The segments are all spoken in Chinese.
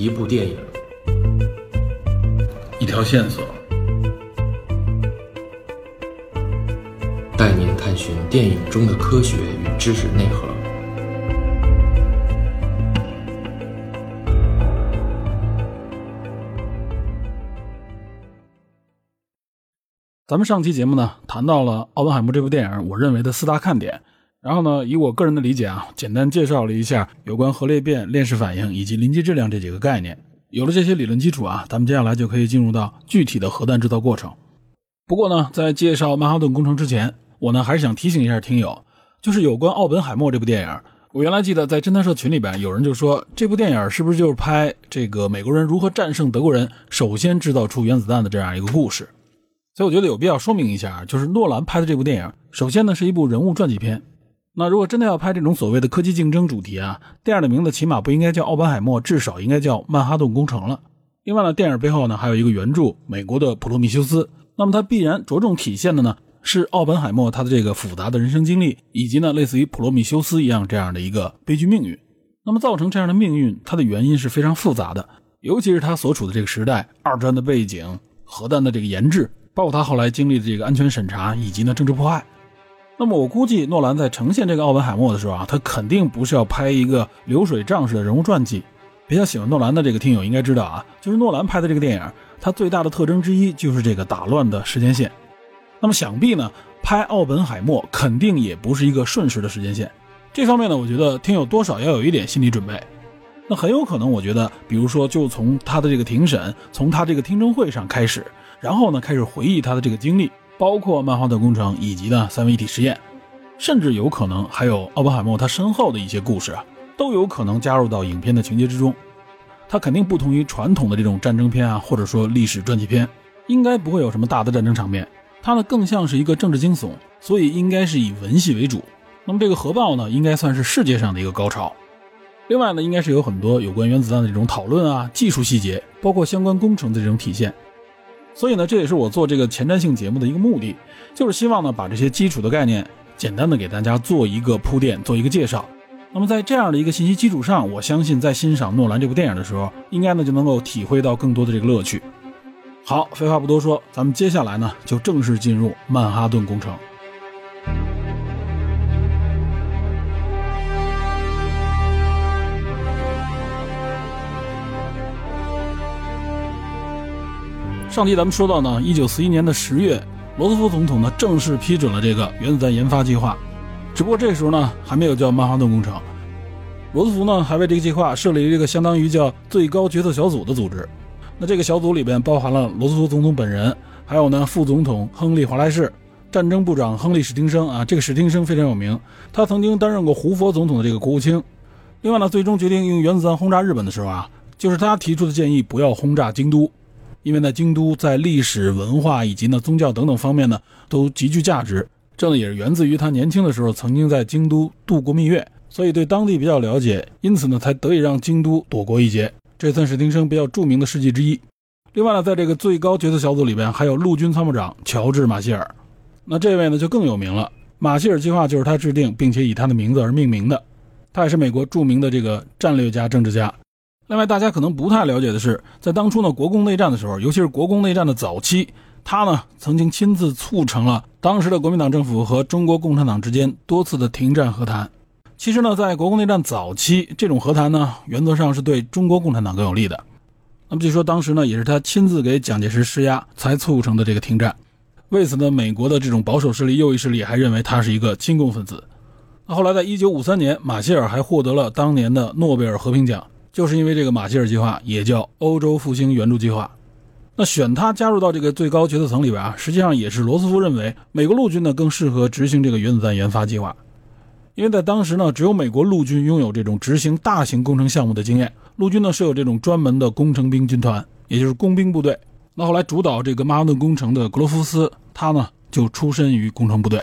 一部电影，一条线索，带您探寻电影中的科学与知识内核。咱们上期节目呢，谈到了《奥本海默》这部电影，我认为的四大看点。然后呢，以我个人的理解啊，简单介绍了一下有关核裂变、链式反应以及临界质量这几个概念。有了这些理论基础啊，咱们接下来就可以进入到具体的核弹制造过程。不过呢，在介绍曼哈顿工程之前，我呢还是想提醒一下听友，就是有关《奥本海默》这部电影，我原来记得在侦探社群里边有人就说，这部电影是不是就是拍这个美国人如何战胜德国人，首先制造出原子弹的这样一个故事？所以我觉得有必要说明一下，就是诺兰拍的这部电影，首先呢是一部人物传记片。那如果真的要拍这种所谓的科技竞争主题啊，电影的名字起码不应该叫《奥本海默》，至少应该叫《曼哈顿工程》了。另外呢，电影背后呢还有一个原著美国的《普罗米修斯》，那么它必然着重体现的呢是奥本海默他的这个复杂的人生经历，以及呢类似于普罗米修斯一样这样的一个悲剧命运。那么造成这样的命运，它的原因是非常复杂的，尤其是他所处的这个时代，二战的背景、核弹的这个研制。包括他后来经历的这个安全审查以及呢政治迫害，那么我估计诺兰在呈现这个奥本海默的时候啊，他肯定不是要拍一个流水账式的人物传记。比较喜欢诺兰的这个听友应该知道啊，就是诺兰拍的这个电影，它最大的特征之一就是这个打乱的时间线。那么想必呢，拍奥本海默肯定也不是一个顺时的时间线。这方面呢，我觉得听友多少要有一点心理准备。那很有可能，我觉得，比如说，就从他的这个庭审，从他这个听证会上开始。然后呢，开始回忆他的这个经历，包括曼哈顿工程以及呢三位一体实验，甚至有可能还有奥本海默他身后的一些故事啊，都有可能加入到影片的情节之中。它肯定不同于传统的这种战争片啊，或者说历史传记片，应该不会有什么大的战争场面。它呢更像是一个政治惊悚，所以应该是以文戏为主。那么这个核爆呢，应该算是世界上的一个高潮。另外呢，应该是有很多有关原子弹的这种讨论啊，技术细节，包括相关工程的这种体现。所以呢，这也是我做这个前瞻性节目的一个目的，就是希望呢把这些基础的概念简单的给大家做一个铺垫，做一个介绍。那么在这样的一个信息基础上，我相信在欣赏诺兰这部电影的时候，应该呢就能够体会到更多的这个乐趣。好，废话不多说，咱们接下来呢就正式进入曼哈顿工程。上集咱们说到呢，一九四一年的十月，罗斯福总统呢正式批准了这个原子弹研发计划。只不过这时候呢还没有叫曼哈顿工程，罗斯福呢还为这个计划设立了一个相当于叫最高决策小组的组织。那这个小组里边包含了罗斯福总统本人，还有呢副总统亨利华莱士、战争部长亨利史汀生啊，这个史汀生非常有名，他曾经担任过胡佛总统的这个国务卿。另外呢，最终决定用原子弹轰炸日本的时候啊，就是他提出的建议，不要轰炸京都。因为呢，京都在历史文化以及呢宗教等等方面呢都极具价值，这呢也是源自于他年轻的时候曾经在京都度过蜜月，所以对当地比较了解，因此呢才得以让京都躲过一劫，这算是丁生比较著名的事迹之一。另外呢，在这个最高决策小组里边还有陆军参谋长乔治马歇尔，那这位呢就更有名了，马歇尔计划就是他制定并且以他的名字而命名的，他也是美国著名的这个战略家、政治家。另外，大家可能不太了解的是，在当初呢国共内战的时候，尤其是国共内战的早期，他呢曾经亲自促成了当时的国民党政府和中国共产党之间多次的停战和谈。其实呢，在国共内战早期，这种和谈呢，原则上是对中国共产党更有利的。那么据说当时呢，也是他亲自给蒋介石施压，才促成的这个停战。为此呢，美国的这种保守势力、右翼势力还认为他是一个亲共分子。那后来，在一九五三年，马歇尔还获得了当年的诺贝尔和平奖。就是因为这个马歇尔计划也叫欧洲复兴援助计划，那选他加入到这个最高决策层里边啊，实际上也是罗斯福认为美国陆军呢更适合执行这个原子弹研发计划，因为在当时呢，只有美国陆军拥有这种执行大型工程项目的经验，陆军呢设有这种专门的工程兵军团，也就是工兵部队。那后来主导这个曼哈顿工程的格罗夫斯，他呢就出身于工程部队。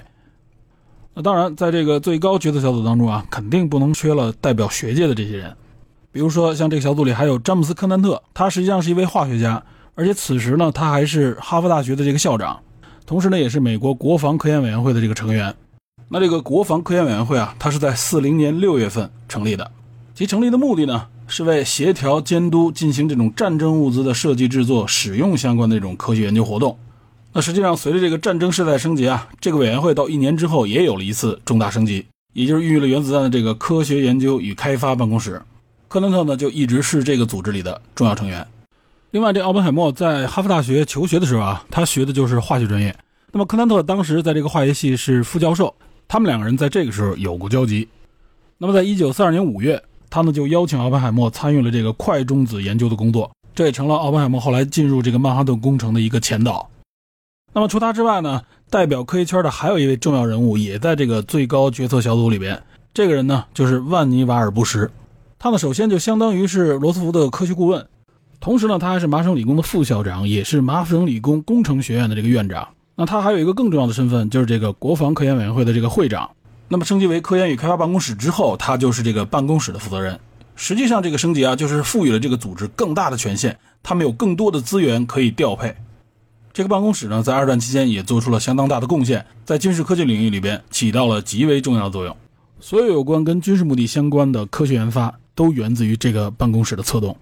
那当然，在这个最高决策小组当中啊，肯定不能缺了代表学界的这些人。比如说，像这个小组里还有詹姆斯·科南特，他实际上是一位化学家，而且此时呢，他还是哈佛大学的这个校长，同时呢，也是美国国防科研委员会的这个成员。那这个国防科研委员会啊，它是在四零年六月份成立的，其成立的目的呢，是为协调监督进行这种战争物资的设计制作、使用相关的这种科学研究活动。那实际上，随着这个战争事态升级啊，这个委员会到一年之后也有了一次重大升级，也就是孕育了原子弹的这个科学研究与开发办公室。克伦特呢，就一直是这个组织里的重要成员。另外，这奥本海默在哈佛大学求学的时候啊，他学的就是化学专业。那么，克兰特当时在这个化学系是副教授，他们两个人在这个时候有过交集。那么，在一九四二年五月，他呢就邀请奥本海默参与了这个快中子研究的工作，这也成了奥本海默后来进入这个曼哈顿工程的一个前导。那么，除他之外呢，代表科学圈的还有一位重要人物也在这个最高决策小组里边。这个人呢，就是万尼瓦尔·布什。他呢，首先就相当于是罗斯福的科学顾问。同时呢，他还是麻省理工的副校长，也是麻省理工工程学院的这个院长。那他还有一个更重要的身份，就是这个国防科研委员会的这个会长。那么升级为科研与开发办公室之后，他就是这个办公室的负责人。实际上，这个升级啊，就是赋予了这个组织更大的权限，他们有更多的资源可以调配。这个办公室呢，在二战期间也做出了相当大的贡献，在军事科技领域里边起到了极为重要的作用。所有有关跟军事目的相关的科学研发，都源自于这个办公室的策动。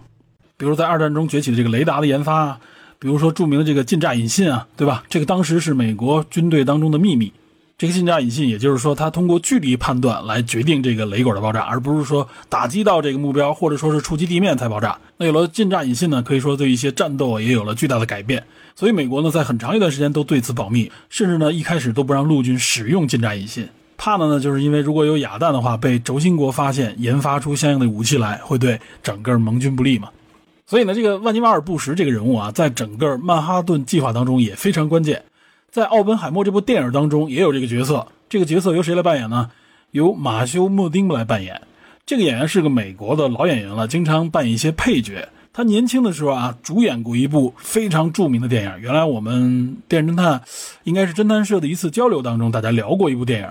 比如在二战中崛起的这个雷达的研发啊，比如说著名的这个近炸引信啊，对吧？这个当时是美国军队当中的秘密。这个近炸引信，也就是说它通过距离判断来决定这个雷管的爆炸，而不是说打击到这个目标或者说是触及地面才爆炸。那有了近炸引信呢，可以说对一些战斗也有了巨大的改变。所以美国呢，在很长一段时间都对此保密，甚至呢一开始都不让陆军使用近炸引信，怕的呢就是因为如果有哑弹的话被轴心国发现，研发出相应的武器来，会对整个盟军不利嘛。所以呢，这个万尼瓦尔·布什这个人物啊，在整个曼哈顿计划当中也非常关键。在《奥本海默》这部电影当中也有这个角色。这个角色由谁来扮演呢？由马修·莫丁来扮演。这个演员是个美国的老演员了，经常扮演一些配角。他年轻的时候啊，主演过一部非常著名的电影。原来我们电视侦探应该是侦探社的一次交流当中，大家聊过一部电影，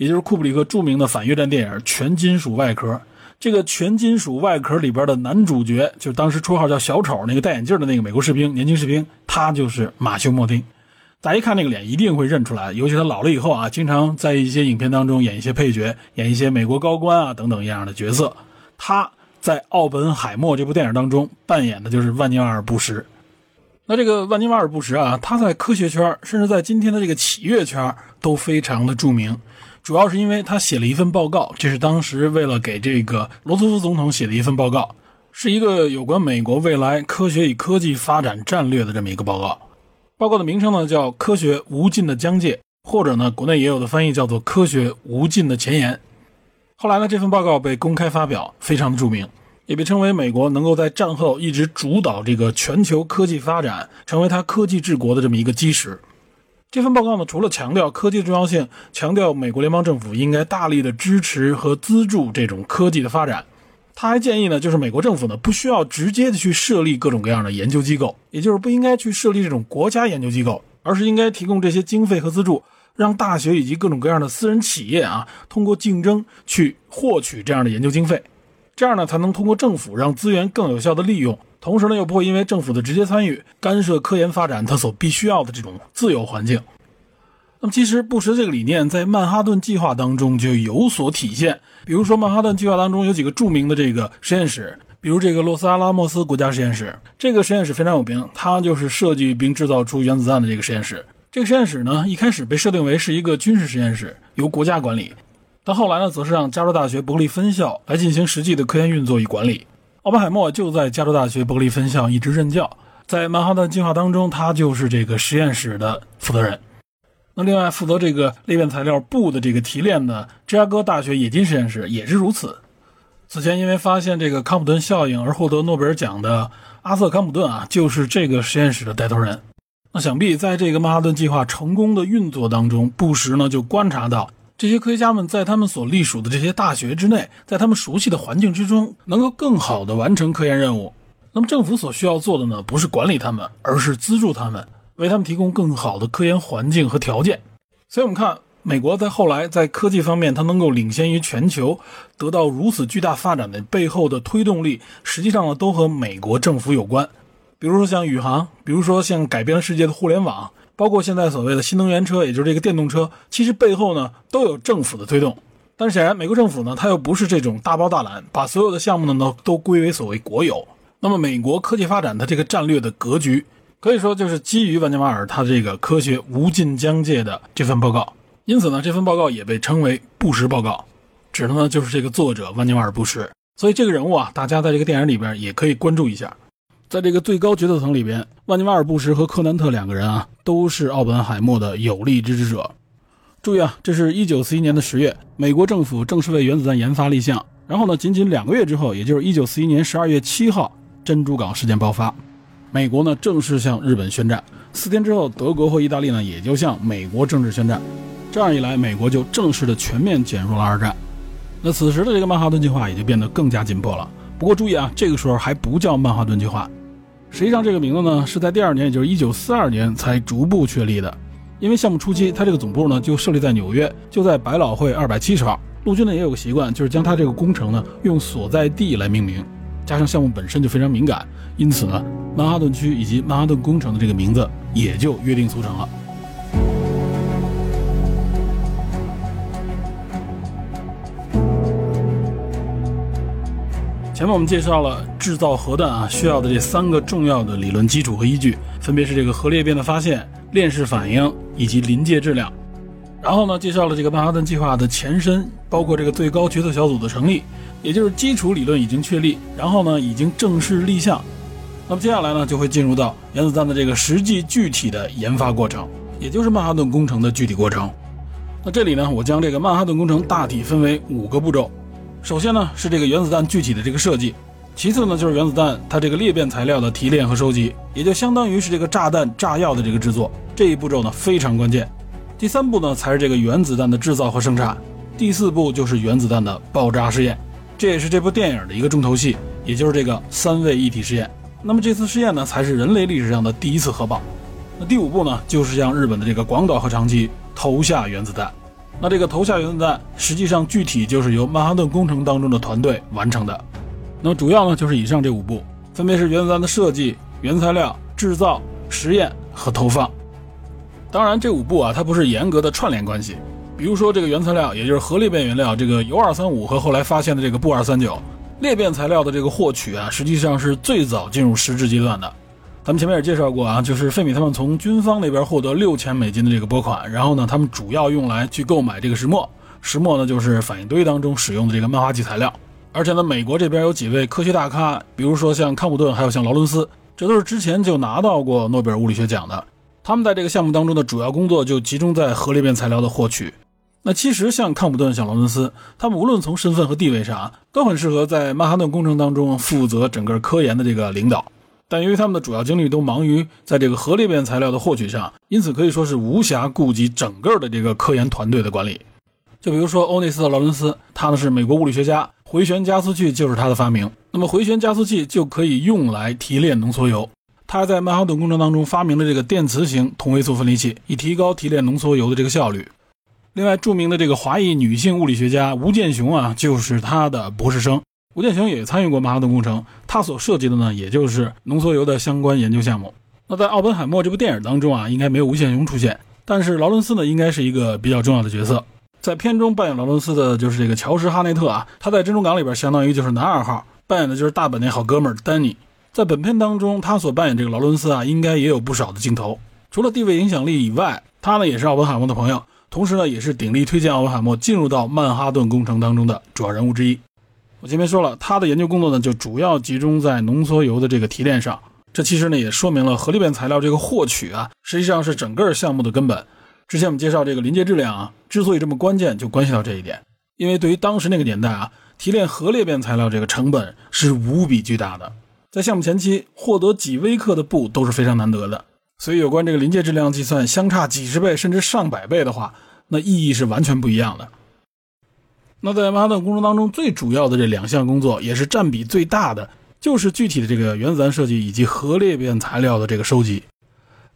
也就是库布里克著名的反越战电影《全金属外壳》。这个全金属外壳里边的男主角，就当时绰号叫小丑那个戴眼镜的那个美国士兵，年轻士兵，他就是马修·莫丁。大家一看那个脸，一定会认出来。尤其他老了以后啊，经常在一些影片当中演一些配角，演一些美国高官啊等等一样的角色。他在《奥本海默》这部电影当中扮演的就是万尼瓦尔·布什。那这个万尼瓦尔·布什啊，他在科学圈，甚至在今天的这个企业圈都非常的著名。主要是因为他写了一份报告，这是当时为了给这个罗斯福总统写的一份报告，是一个有关美国未来科学与科技发展战略的这么一个报告。报告的名称呢叫《科学无尽的疆界》，或者呢国内也有的翻译叫做《科学无尽的前沿》。后来呢这份报告被公开发表，非常的著名，也被称为美国能够在战后一直主导这个全球科技发展，成为他科技治国的这么一个基石。这份报告呢，除了强调科技的重要性，强调美国联邦政府应该大力的支持和资助这种科技的发展，他还建议呢，就是美国政府呢不需要直接的去设立各种各样的研究机构，也就是不应该去设立这种国家研究机构，而是应该提供这些经费和资助，让大学以及各种各样的私人企业啊，通过竞争去获取这样的研究经费，这样呢才能通过政府让资源更有效的利用。同时呢，又不会因为政府的直接参与干涉科研发展，它所必须要的这种自由环境。那么，其实布什这个理念在曼哈顿计划当中就有所体现。比如说，曼哈顿计划当中有几个著名的这个实验室，比如这个洛斯阿拉莫斯国家实验室，这个实验室非常有名，它就是设计并制造出原子弹的这个实验室。这个实验室呢，一开始被设定为是一个军事实验室，由国家管理，但后来呢，则是让加州大学伯克利分校来进行实际的科研运作与管理。奥本海默就在加州大学伯克利分校一直任教，在曼哈顿计划当中，他就是这个实验室的负责人。那另外负责这个裂变材料布的这个提炼的芝加哥大学冶金实验室也是如此。此前因为发现这个康普顿效应而获得诺贝尔奖的阿瑟康普顿啊，就是这个实验室的带头人。那想必在这个曼哈顿计划成功的运作当中，布什呢就观察到。这些科学家们在他们所隶属的这些大学之内，在他们熟悉的环境之中，能够更好地完成科研任务。那么政府所需要做的呢，不是管理他们，而是资助他们，为他们提供更好的科研环境和条件。所以，我们看美国在后来在科技方面，它能够领先于全球，得到如此巨大发展的背后的推动力，实际上呢，都和美国政府有关。比如说像宇航，比如说像改变了世界的互联网。包括现在所谓的新能源车，也就是这个电动车，其实背后呢都有政府的推动。但是显然，美国政府呢，它又不是这种大包大揽，把所有的项目呢都都归为所谓国有。那么，美国科技发展的这个战略的格局，可以说就是基于万尼瓦尔他这个科学无尽疆界的这份报告。因此呢，这份报告也被称为布什报告，指的呢就是这个作者万尼瓦尔布什。所以这个人物啊，大家在这个电影里边也可以关注一下。在这个最高决策层里边，万尼瓦尔布什和柯南特两个人啊，都是奥本海默的有力支持者。注意啊，这是一九四一年的十月，美国政府正式为原子弹研发立项。然后呢，仅仅两个月之后，也就是一九四一年十二月七号，珍珠港事件爆发，美国呢正式向日本宣战。四天之后，德国和意大利呢也就向美国正式宣战。这样一来，美国就正式的全面卷入了二战。那此时的这个曼哈顿计划也就变得更加紧迫了。不过注意啊，这个时候还不叫曼哈顿计划，实际上这个名字呢是在第二年，也就是一九四二年才逐步确立的。因为项目初期，它这个总部呢就设立在纽约，就在百老汇二百七十号。陆军呢也有个习惯，就是将它这个工程呢用所在地来命名。加上项目本身就非常敏感，因此呢，曼哈顿区以及曼哈顿工程的这个名字也就约定俗成了。前面我们介绍了制造核弹啊需要的这三个重要的理论基础和依据，分别是这个核裂变的发现。链式反应以及临界质量，然后呢，介绍了这个曼哈顿计划的前身，包括这个最高决策小组的成立，也就是基础理论已经确立，然后呢，已经正式立项。那么接下来呢，就会进入到原子弹的这个实际具体的研发过程，也就是曼哈顿工程的具体过程。那这里呢，我将这个曼哈顿工程大体分为五个步骤。首先呢，是这个原子弹具体的这个设计。其次呢，就是原子弹它这个裂变材料的提炼和收集，也就相当于是这个炸弹炸药的这个制作这一步骤呢非常关键。第三步呢才是这个原子弹的制造和生产，第四步就是原子弹的爆炸试验，这也是这部电影的一个重头戏，也就是这个三位一体试验。那么这次试验呢才是人类历史上的第一次核爆。那第五步呢就是向日本的这个广岛和长崎投下原子弹。那这个投下原子弹实际上具体就是由曼哈顿工程当中的团队完成的。那么主要呢就是以上这五步，分别是原子弹的设计、原材料、制造、实验和投放。当然，这五步啊，它不是严格的串联关系。比如说，这个原材料，也就是核裂变原料，这个铀二三五和后来发现的这个钚二三九，裂变材料的这个获取啊，实际上是最早进入实质阶段的。咱们前面也介绍过啊，就是费米他们从军方那边获得六千美金的这个拨款，然后呢，他们主要用来去购买这个石墨，石墨呢就是反应堆当中使用的这个漫画剂材料。而且呢，美国这边有几位科学大咖，比如说像康普顿，还有像劳伦斯，这都是之前就拿到过诺贝尔物理学奖的。他们在这个项目当中的主要工作就集中在核裂变材料的获取。那其实像康普顿、像劳伦斯，他们无论从身份和地位上啊，都很适合在曼哈顿工程当中负责整个科研的这个领导。但由于他们的主要精力都忙于在这个核裂变材料的获取上，因此可以说是无暇顾及整个的这个科研团队的管理。就比如说欧内斯特·劳伦斯，他呢是美国物理学家。回旋加速器就是他的发明，那么回旋加速器就可以用来提炼浓缩铀。他还在曼哈顿工程当中发明了这个电磁型同位素分离器，以提高提炼浓缩铀的这个效率。另外，著名的这个华裔女性物理学家吴健雄啊，就是他的博士生。吴健雄也参与过曼哈顿工程，他所设计的呢，也就是浓缩铀的相关研究项目。那在《奥本海默》这部电影当中啊，应该没有吴健雄出现，但是劳伦斯呢，应该是一个比较重要的角色。在片中扮演劳伦斯的就是这个乔什·哈内特啊，他在珍珠港里边相当于就是男二号，扮演的就是大本那好哥们儿丹尼。在本片当中，他所扮演这个劳伦斯啊，应该也有不少的镜头。除了地位影响力以外，他呢也是奥本海默的朋友，同时呢也是鼎力推荐奥本海默进入到曼哈顿工程当中的主要人物之一。我前面说了，他的研究工作呢就主要集中在浓缩铀的这个提炼上，这其实呢也说明了核裂变材料这个获取啊，实际上是整个项目的根本。之前我们介绍这个临界质量啊，之所以这么关键，就关系到这一点。因为对于当时那个年代啊，提炼核裂变材料这个成本是无比巨大的，在项目前期获得几微克的布都是非常难得的。所以有关这个临界质量计算相差几十倍甚至上百倍的话，那意义是完全不一样的。那在曼哈顿工程当中，最主要的这两项工作，也是占比最大的，就是具体的这个原子弹设计以及核裂变材料的这个收集。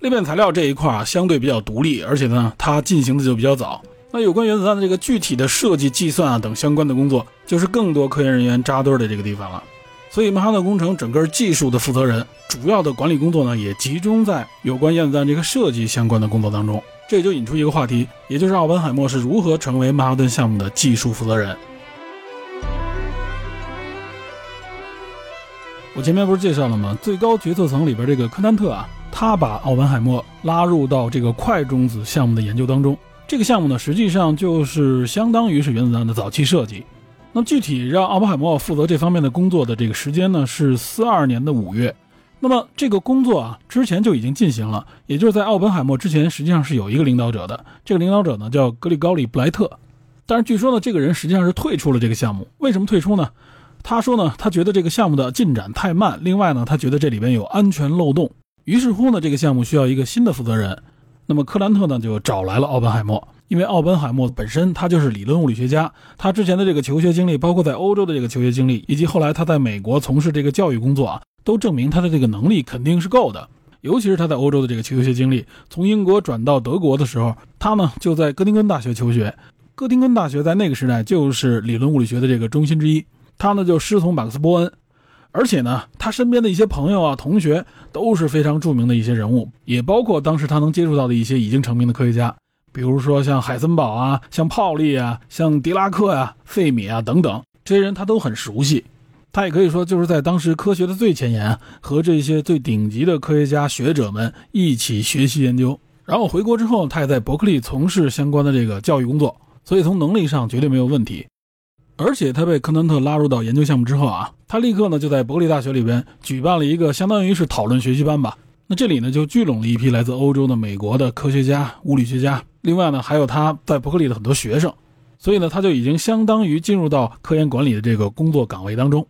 裂变材料这一块啊，相对比较独立，而且呢，它进行的就比较早。那有关原子弹的这个具体的设计、计算啊等相关的工作，就是更多科研人员扎堆的这个地方了。所以曼哈顿工程整个技术的负责人，主要的管理工作呢，也集中在有关原子弹这个设计相关的工作当中。这就引出一个话题，也就是奥本海默是如何成为曼哈顿项目的技术负责人。我前面不是介绍了吗？最高决策层里边这个科南特啊，他把奥本海默拉入到这个快中子项目的研究当中。这个项目呢，实际上就是相当于是原子弹的早期设计。那具体让奥本海默负责这方面的工作的这个时间呢，是四二年的五月。那么这个工作啊，之前就已经进行了，也就是在奥本海默之前，实际上是有一个领导者的。这个领导者呢叫格里高里布莱特，但是据说呢，这个人实际上是退出了这个项目。为什么退出呢？他说呢，他觉得这个项目的进展太慢。另外呢，他觉得这里边有安全漏洞。于是乎呢，这个项目需要一个新的负责人。那么克兰特呢，就找来了奥本海默，因为奥本海默本身他就是理论物理学家，他之前的这个求学经历，包括在欧洲的这个求学经历，以及后来他在美国从事这个教育工作啊，都证明他的这个能力肯定是够的。尤其是他在欧洲的这个求学经历，从英国转到德国的时候，他呢就在哥廷根大学求学。哥廷根大学在那个时代就是理论物理学的这个中心之一。他呢就师从马克思·波恩，而且呢，他身边的一些朋友啊、同学都是非常著名的一些人物，也包括当时他能接触到的一些已经成名的科学家，比如说像海森堡啊、像泡利啊、像狄拉克呀、费米啊等等，这些人他都很熟悉。他也可以说就是在当时科学的最前沿，和这些最顶级的科学家学者们一起学习研究。然后回国之后，他也在伯克利从事相关的这个教育工作，所以从能力上绝对没有问题。而且他被科南特拉入到研究项目之后啊，他立刻呢就在伯克利大学里边举办了一个相当于是讨论学习班吧。那这里呢就聚拢了一批来自欧洲的、美国的科学家、物理学家，另外呢还有他在伯克利的很多学生，所以呢他就已经相当于进入到科研管理的这个工作岗位当中。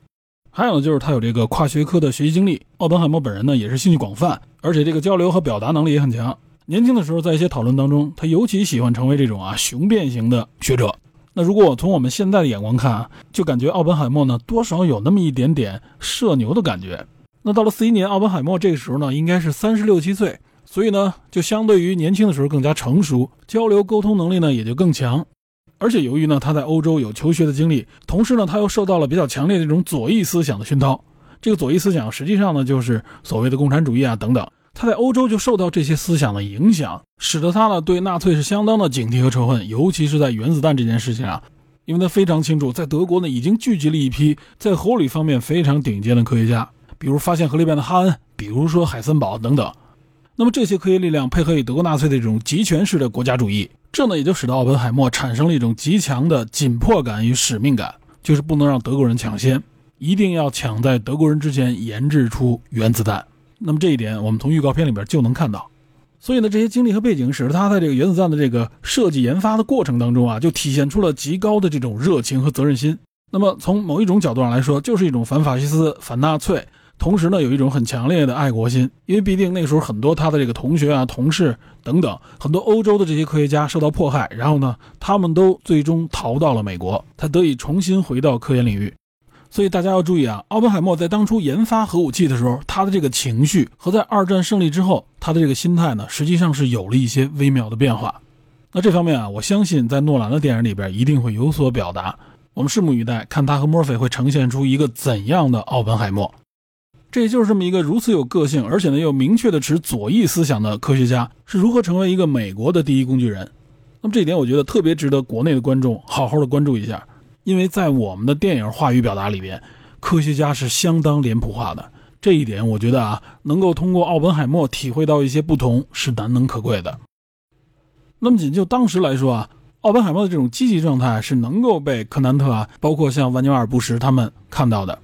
还有就是他有这个跨学科的学习经历，奥本海默本人呢也是兴趣广泛，而且这个交流和表达能力也很强。年轻的时候在一些讨论当中，他尤其喜欢成为这种啊雄辩型的学者。那如果我从我们现在的眼光看啊，就感觉奥本海默呢多少有那么一点点社牛的感觉。那到了四一年，奥本海默这个时候呢应该是三十六七岁，所以呢就相对于年轻的时候更加成熟，交流沟通能力呢也就更强。而且由于呢他在欧洲有求学的经历，同时呢他又受到了比较强烈的这种左翼思想的熏陶。这个左翼思想实际上呢就是所谓的共产主义啊等等。他在欧洲就受到这些思想的影响，使得他呢对纳粹是相当的警惕和仇恨，尤其是在原子弹这件事情上，因为他非常清楚，在德国呢已经聚集了一批在核物理方面非常顶尖的科学家，比如发现核裂变的哈恩，比如说海森堡等等。那么这些科学力量配合以德国纳粹的这种集权式的国家主义，这呢也就使得奥本海默产生了一种极强的紧迫感与使命感，就是不能让德国人抢先，一定要抢在德国人之前研制出原子弹。那么这一点，我们从预告片里边就能看到。所以呢，这些经历和背景使得他在这个原子弹的这个设计研发的过程当中啊，就体现出了极高的这种热情和责任心。那么从某一种角度上来说，就是一种反法西斯、反纳粹，同时呢，有一种很强烈的爱国心。因为毕竟那时候很多他的这个同学啊、同事等等，很多欧洲的这些科学家受到迫害，然后呢，他们都最终逃到了美国，他得以重新回到科研领域。所以大家要注意啊，奥本海默在当初研发核武器的时候，他的这个情绪和在二战胜利之后他的这个心态呢，实际上是有了一些微妙的变化。那这方面啊，我相信在诺兰的电影里边一定会有所表达。我们拭目以待，看他和墨菲会呈现出一个怎样的奥本海默。这也就是这么一个如此有个性，而且呢又明确的持左翼思想的科学家，是如何成为一个美国的第一工具人。那么这一点，我觉得特别值得国内的观众好好的关注一下。因为在我们的电影话语表达里边，科学家是相当脸谱化的，这一点我觉得啊，能够通过奥本海默体会到一些不同是难能可贵的。那么仅就当时来说啊，奥本海默的这种积极状态是能够被柯南特啊，包括像万尼瓦尔·布什他们看到的。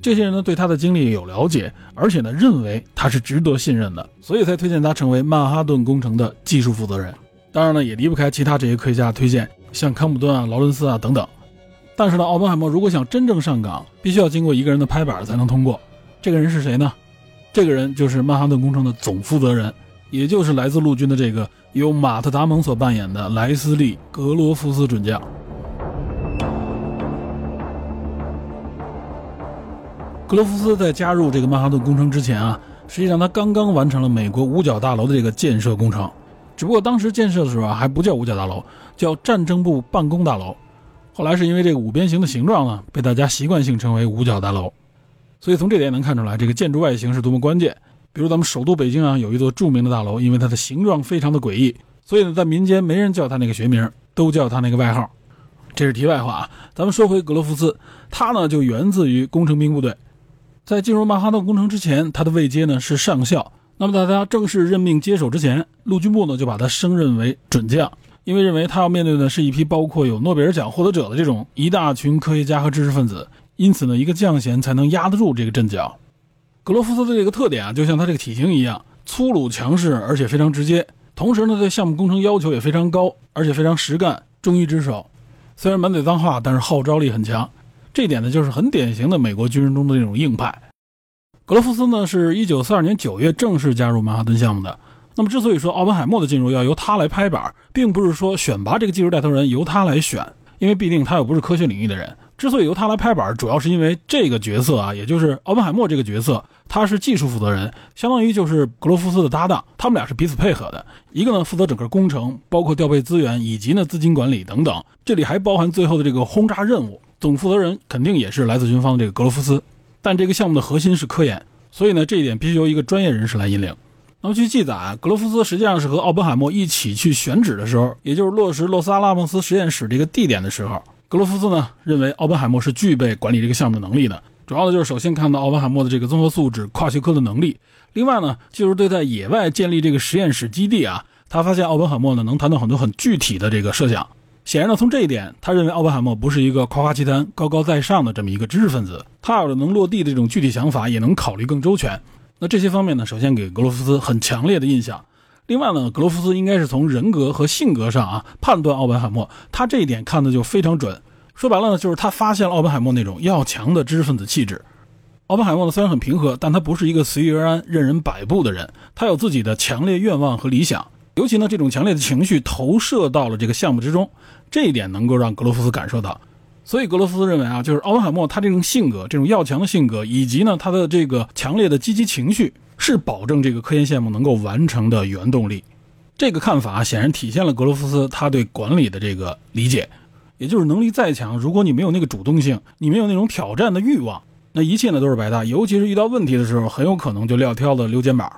这些人呢对他的经历有了解，而且呢认为他是值得信任的，所以才推荐他成为曼哈顿工程的技术负责人。当然呢也离不开其他这些科学家推荐，像康普顿啊、劳伦斯啊等等。但是呢，奥本海默如果想真正上岗，必须要经过一个人的拍板才能通过。这个人是谁呢？这个人就是曼哈顿工程的总负责人，也就是来自陆军的这个由马特·达蒙所扮演的莱斯利·格罗夫斯准将。格罗夫斯在加入这个曼哈顿工程之前啊，实际上他刚刚完成了美国五角大楼的这个建设工程，只不过当时建设的时候啊，还不叫五角大楼，叫战争部办公大楼。后来是因为这个五边形的形状呢，被大家习惯性称为五角大楼，所以从这点也能看出来，这个建筑外形是多么关键。比如咱们首都北京啊，有一座著名的大楼，因为它的形状非常的诡异，所以呢，在民间没人叫它那个学名，都叫它那个外号。这是题外话啊，咱们说回格罗夫斯，他呢就源自于工程兵部队，在进入曼哈顿工程之前，他的位阶呢是上校。那么在他正式任命接手之前，陆军部呢就把他升任为准将，因为认为他要面对的是一批包括有诺贝尔奖获得者的这种一大群科学家和知识分子，因此呢，一个将衔才能压得住这个阵脚。格罗夫斯的这个特点啊，就像他这个体型一样，粗鲁强势，而且非常直接。同时呢，对项目工程要求也非常高，而且非常实干，忠于职守。虽然满嘴脏话，但是号召力很强。这一点呢，就是很典型的美国军人中的那种硬派。格罗夫斯呢，是一九四二年九月正式加入曼哈顿项目的。那么，之所以说奥本海默的进入要由他来拍板，并不是说选拔这个技术带头人由他来选，因为毕竟他又不是科学领域的人。之所以由他来拍板，主要是因为这个角色啊，也就是奥本海默这个角色，他是技术负责人，相当于就是格罗夫斯的搭档，他们俩是彼此配合的。一个呢负责整个工程，包括调配资源以及呢资金管理等等，这里还包含最后的这个轰炸任务，总负责人肯定也是来自军方的这个格罗夫斯。但这个项目的核心是科研，所以呢，这一点必须由一个专业人士来引领。那么据记载，格罗夫斯实际上是和奥本海默一起去选址的时候，也就是落实洛斯阿拉莫斯实验室这个地点的时候，格罗夫斯呢认为奥本海默是具备管理这个项目的能力的。主要的就是首先看到奥本海默的这个综合素质、跨学科的能力，另外呢就是对在野外建立这个实验室基地啊，他发现奥本海默呢能谈到很多很具体的这个设想。显然呢，从这一点，他认为奥本海默不是一个夸夸其谈、高高在上的这么一个知识分子，他有着能落地的这种具体想法，也能考虑更周全。那这些方面呢，首先给格罗夫斯很强烈的印象。另外呢，格罗夫斯应该是从人格和性格上啊判断奥本海默，他这一点看的就非常准。说白了呢，就是他发现了奥本海默那种要强的知识分子气质。奥本海默呢虽然很平和，但他不是一个随遇而安、任人摆布的人，他有自己的强烈愿望和理想。尤其呢，这种强烈的情绪投射到了这个项目之中，这一点能够让格罗夫斯感受到。所以格罗夫斯认为啊，就是奥本海默他这种性格，这种要强的性格，以及呢他的这个强烈的积极情绪，是保证这个科研项目能够完成的原动力。这个看法显然体现了格罗夫斯他对管理的这个理解，也就是能力再强，如果你没有那个主动性，你没有那种挑战的欲望，那一切呢都是白搭。尤其是遇到问题的时候，很有可能就撂挑子、溜肩膀。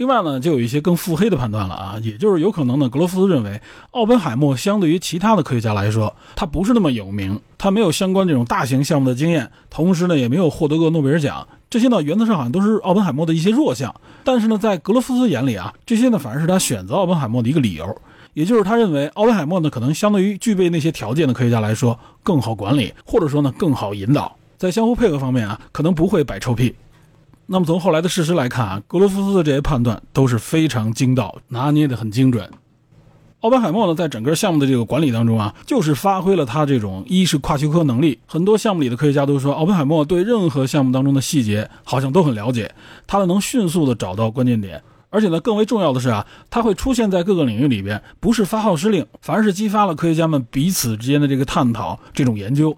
另外呢，就有一些更腹黑的判断了啊，也就是有可能呢，格罗夫斯认为奥本海默相对于其他的科学家来说，他不是那么有名，他没有相关这种大型项目的经验，同时呢，也没有获得过诺贝尔奖，这些呢，原则上好像都是奥本海默的一些弱项。但是呢，在格罗夫斯眼里啊，这些呢，反而是他选择奥本海默的一个理由，也就是他认为奥本海默呢，可能相对于具备那些条件的科学家来说更好管理，或者说呢，更好引导，在相互配合方面啊，可能不会摆臭屁。那么从后来的事实来看啊，格罗夫斯的这些判断都是非常精到，拿捏的很精准。奥本海默呢，在整个项目的这个管理当中啊，就是发挥了他这种一是跨学科能力。很多项目里的科学家都说，奥本海默对任何项目当中的细节好像都很了解，他呢能迅速的找到关键点，而且呢更为重要的是啊，他会出现在各个领域里边，不是发号施令，反而是激发了科学家们彼此之间的这个探讨、这种研究。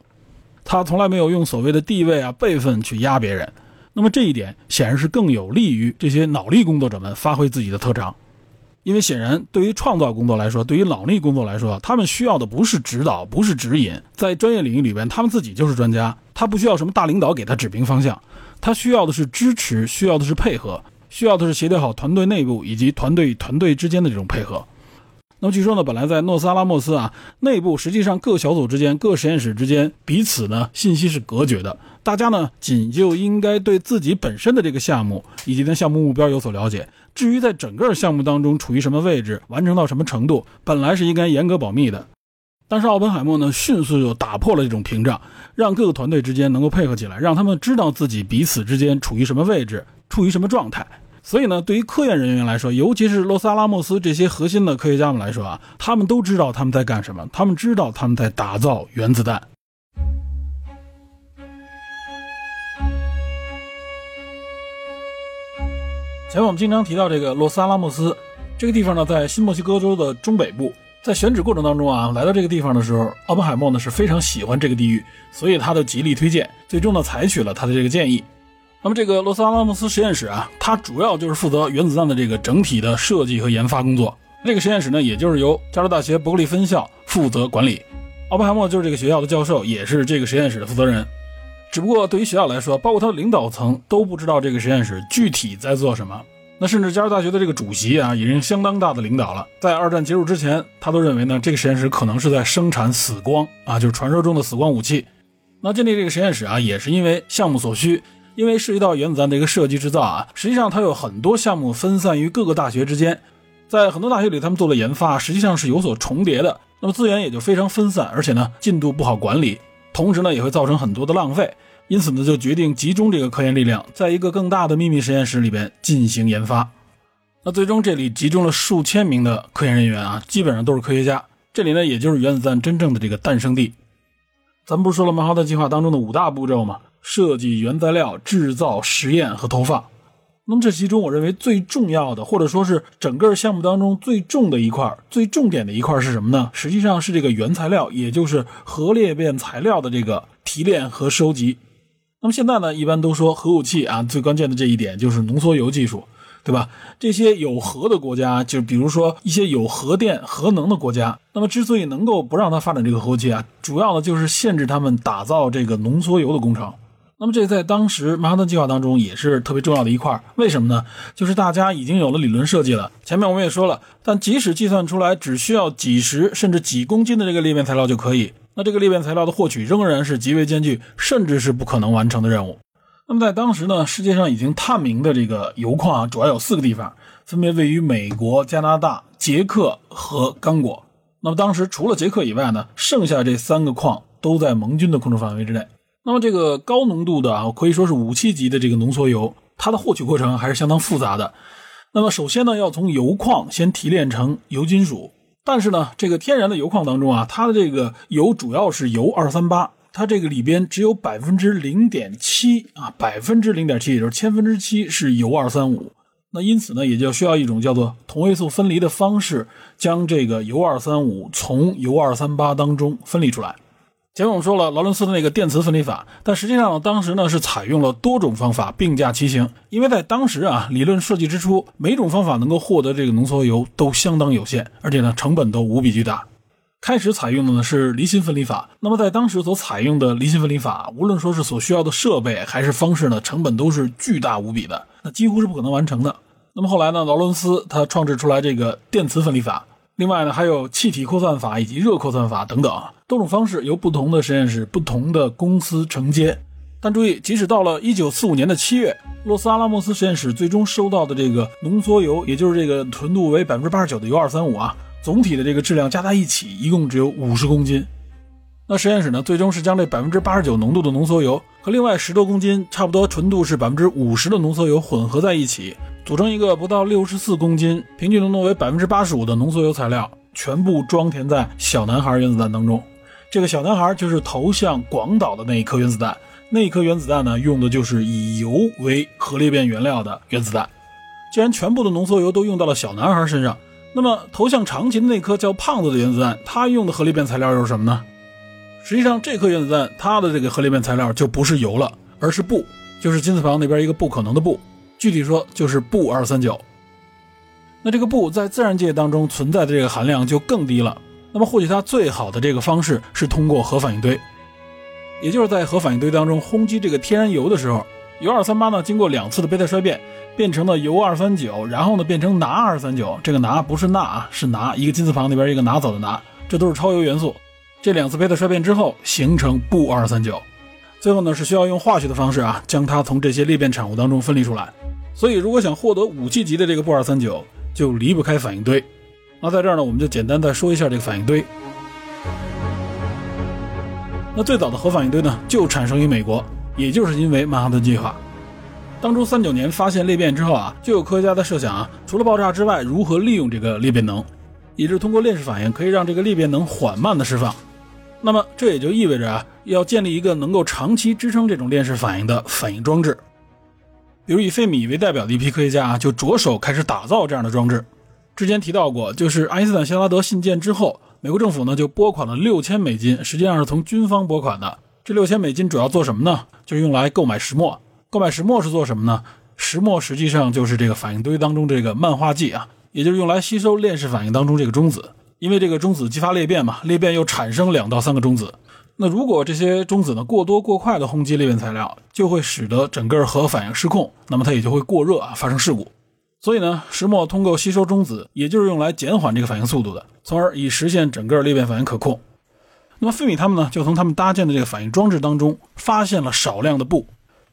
他从来没有用所谓的地位啊、辈分去压别人。那么这一点显然是更有利于这些脑力工作者们发挥自己的特长，因为显然对于创造工作来说，对于脑力工作来说，他们需要的不是指导，不是指引，在专业领域里边，他们自己就是专家，他不需要什么大领导给他指明方向，他需要的是支持，需要的是配合，需要的是协调好团队内部以及团队与团队之间的这种配合。那么据说呢，本来在诺斯阿拉莫斯啊内部，实际上各小组之间、各实验室之间彼此呢信息是隔绝的。大家呢仅就应该对自己本身的这个项目以及呢项目目标有所了解。至于在整个项目当中处于什么位置，完成到什么程度，本来是应该严格保密的。但是奥本海默呢迅速就打破了这种屏障，让各个团队之间能够配合起来，让他们知道自己彼此之间处于什么位置，处于什么状态。所以呢，对于科研人员来说，尤其是洛斯阿拉莫斯这些核心的科学家们来说啊，他们都知道他们在干什么，他们知道他们在打造原子弹。前面我们经常提到这个洛斯阿拉莫斯这个地方呢，在新墨西哥州的中北部。在选址过程当中啊，来到这个地方的时候，奥本海默呢是非常喜欢这个地域，所以他的极力推荐，最终呢采取了他的这个建议。那么这个洛斯阿拉莫斯实验室啊，它主要就是负责原子弹的这个整体的设计和研发工作。这个实验室呢，也就是由加州大学伯克利分校负责管理。奥本海默就是这个学校的教授，也是这个实验室的负责人。只不过对于学校来说，包括他的领导层都不知道这个实验室具体在做什么。那甚至加州大学的这个主席啊，已经相当大的领导了。在二战结束之前，他都认为呢，这个实验室可能是在生产死光啊，就是传说中的死光武器。那建立这个实验室啊，也是因为项目所需，因为涉及到原子弹的一个设计制造啊，实际上它有很多项目分散于各个大学之间，在很多大学里，他们做的研发实际上是有所重叠的，那么资源也就非常分散，而且呢，进度不好管理，同时呢，也会造成很多的浪费。因此呢，就决定集中这个科研力量，在一个更大的秘密实验室里边进行研发。那最终这里集中了数千名的科研人员啊，基本上都是科学家。这里呢，也就是原子弹真正的这个诞生地。咱们不是说了曼哈顿计划当中的五大步骤吗？设计、原材料、制造、实验和投放。那么这其中，我认为最重要的，或者说是整个项目当中最重的一块、最重点的一块是什么呢？实际上是这个原材料，也就是核裂变材料的这个提炼和收集。那么现在呢，一般都说核武器啊，最关键的这一点就是浓缩铀技术，对吧？这些有核的国家，就比如说一些有核电、核能的国家，那么之所以能够不让它发展这个核武器啊，主要的就是限制他们打造这个浓缩铀的工程。那么这在当时曼哈顿计划当中也是特别重要的一块。为什么呢？就是大家已经有了理论设计了。前面我们也说了，但即使计算出来只需要几十甚至几公斤的这个裂变材料就可以。那这个裂变材料的获取仍然是极为艰巨，甚至是不可能完成的任务。那么在当时呢，世界上已经探明的这个铀矿啊，主要有四个地方，分别位于美国、加拿大、捷克和刚果。那么当时除了捷克以外呢，剩下这三个矿都在盟军的控制范围之内。那么这个高浓度的啊，可以说是武器级的这个浓缩铀，它的获取过程还是相当复杂的。那么首先呢，要从铀矿先提炼成铀金属。但是呢，这个天然的铀矿当中啊，它的这个铀主要是铀二三八，它这个里边只有百分之零点七啊，百分之零点七，也就是千分之七是铀二三五。那因此呢，也就需要一种叫做同位素分离的方式，将这个铀二三五从铀二三八当中分离出来。前面我们说了劳伦斯的那个电磁分离法，但实际上当时呢是采用了多种方法并驾齐行，因为在当时啊理论设计之初，每种方法能够获得这个浓缩铀都相当有限，而且呢成本都无比巨大。开始采用的呢是离心分离法，那么在当时所采用的离心分离法，无论说是所需要的设备还是方式呢，成本都是巨大无比的，那几乎是不可能完成的。那么后来呢，劳伦斯他创制出来这个电磁分离法。另外呢，还有气体扩散法以及热扩散法等等多种方式，由不同的实验室、不同的公司承接。但注意，即使到了一九四五年的七月，洛斯阿拉莫斯实验室最终收到的这个浓缩铀，也就是这个纯度为百分之八十九的铀二三五啊，总体的这个质量加在一起，一共只有五十公斤。那实验室呢，最终是将这百分之八十九浓度的浓缩铀和另外十多公斤、差不多纯度是百分之五十的浓缩铀混合在一起。组成一个不到六十四公斤、平均浓度为百分之八十五的浓缩铀材料，全部装填在小男孩原子弹当中。这个小男孩就是投向广岛的那一颗原子弹。那一颗原子弹呢，用的就是以铀为核裂变原料的原子弹。既然全部的浓缩铀都用到了小男孩身上，那么投向长崎的那颗叫胖子的原子弹，它用的核裂变材料又是什么呢？实际上，这颗原子弹它的这个核裂变材料就不是铀了，而是钚，就是金字旁那边一个不可能的不。具体说就是钚二三九，那这个钚在自然界当中存在的这个含量就更低了。那么获取它最好的这个方式是通过核反应堆，也就是在核反应堆当中轰击这个天然铀的时候，铀二三八呢经过两次的贝塔衰变，变成了铀二三九，然后呢变成钠二三九。这个钠不是钠啊，是拿一个金字旁那边一个拿走的拿，这都是超铀元素。这两次贝塔衰变之后形成钚二三九。最后呢，是需要用化学的方式啊，将它从这些裂变产物当中分离出来。所以，如果想获得武器级的这个钚二三九，就离不开反应堆。那在这儿呢，我们就简单再说一下这个反应堆。那最早的核反应堆呢，就产生于美国，也就是因为曼哈顿计划。当初三九年发现裂变之后啊，就有科学家在设想啊，除了爆炸之外，如何利用这个裂变能，也就是通过链式反应可以让这个裂变能缓慢的释放。那么这也就意味着啊，要建立一个能够长期支撑这种链式反应的反应装置。比如以费米为代表的一批科学家啊，就着手开始打造这样的装置。之前提到过，就是爱因斯坦希拉德信件之后，美国政府呢就拨款了六千美金，实际上是从军方拨款的。这六千美金主要做什么呢？就是用来购买石墨。购买石墨是做什么呢？石墨实际上就是这个反应堆当中这个漫化剂啊，也就是用来吸收链式反应当中这个中子。因为这个中子激发裂变嘛，裂变又产生两到三个中子。那如果这些中子呢过多过快的轰击裂变材料，就会使得整个核反应失控，那么它也就会过热啊，发生事故。所以呢，石墨通过吸收中子，也就是用来减缓这个反应速度的，从而以实现整个裂变反应可控。那么费米他们呢，就从他们搭建的这个反应装置当中发现了少量的布，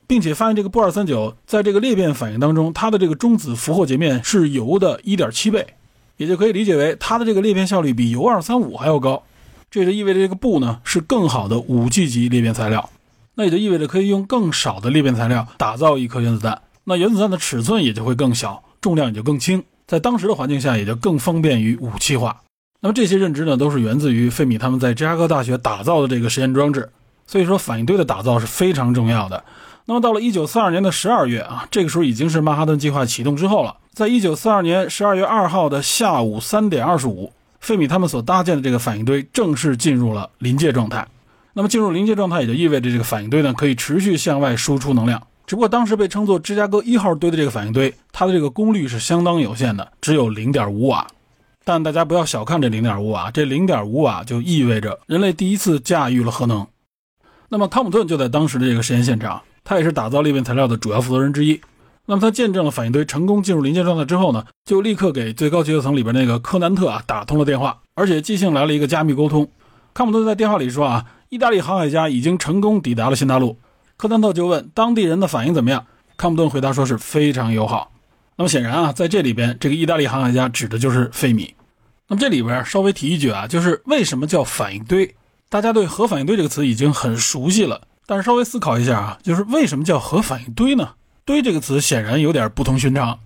并且发现这个布二三九在这个裂变反应当中，它的这个中子俘获截面是铀的一点七倍，也就可以理解为它的这个裂变效率比铀二三五还要高。这就意味着这个布呢是更好的五 G 级裂变材料，那也就意味着可以用更少的裂变材料打造一颗原子弹，那原子弹的尺寸也就会更小。重量也就更轻，在当时的环境下也就更方便于武器化。那么这些认知呢，都是源自于费米他们在芝加哥大学打造的这个实验装置。所以说，反应堆的打造是非常重要的。那么到了1942年的12月啊，这个时候已经是曼哈顿计划启动之后了。在1942年12月2号的下午3点25，费米他们所搭建的这个反应堆正式进入了临界状态。那么进入临界状态，也就意味着这个反应堆呢可以持续向外输出能量。只不过当时被称作芝加哥一号堆的这个反应堆，它的这个功率是相当有限的，只有零点五瓦。但大家不要小看这零点五瓦，这零点五瓦就意味着人类第一次驾驭了核能。那么康普顿就在当时的这个实验现场，他也是打造裂变材料的主要负责人之一。那么他见证了反应堆成功进入临界状态之后呢，就立刻给最高决策层里边那个科南特啊打通了电话，而且即兴来了一个加密沟通。康普顿在电话里说啊，意大利航海家已经成功抵达了新大陆。科南特就问当地人的反应怎么样？康普顿回答说是非常友好。那么显然啊，在这里边，这个意大利航海家指的就是费米。那么这里边稍微提一句啊，就是为什么叫反应堆？大家对核反应堆这个词已经很熟悉了，但是稍微思考一下啊，就是为什么叫核反应堆呢？堆这个词显然有点不同寻常。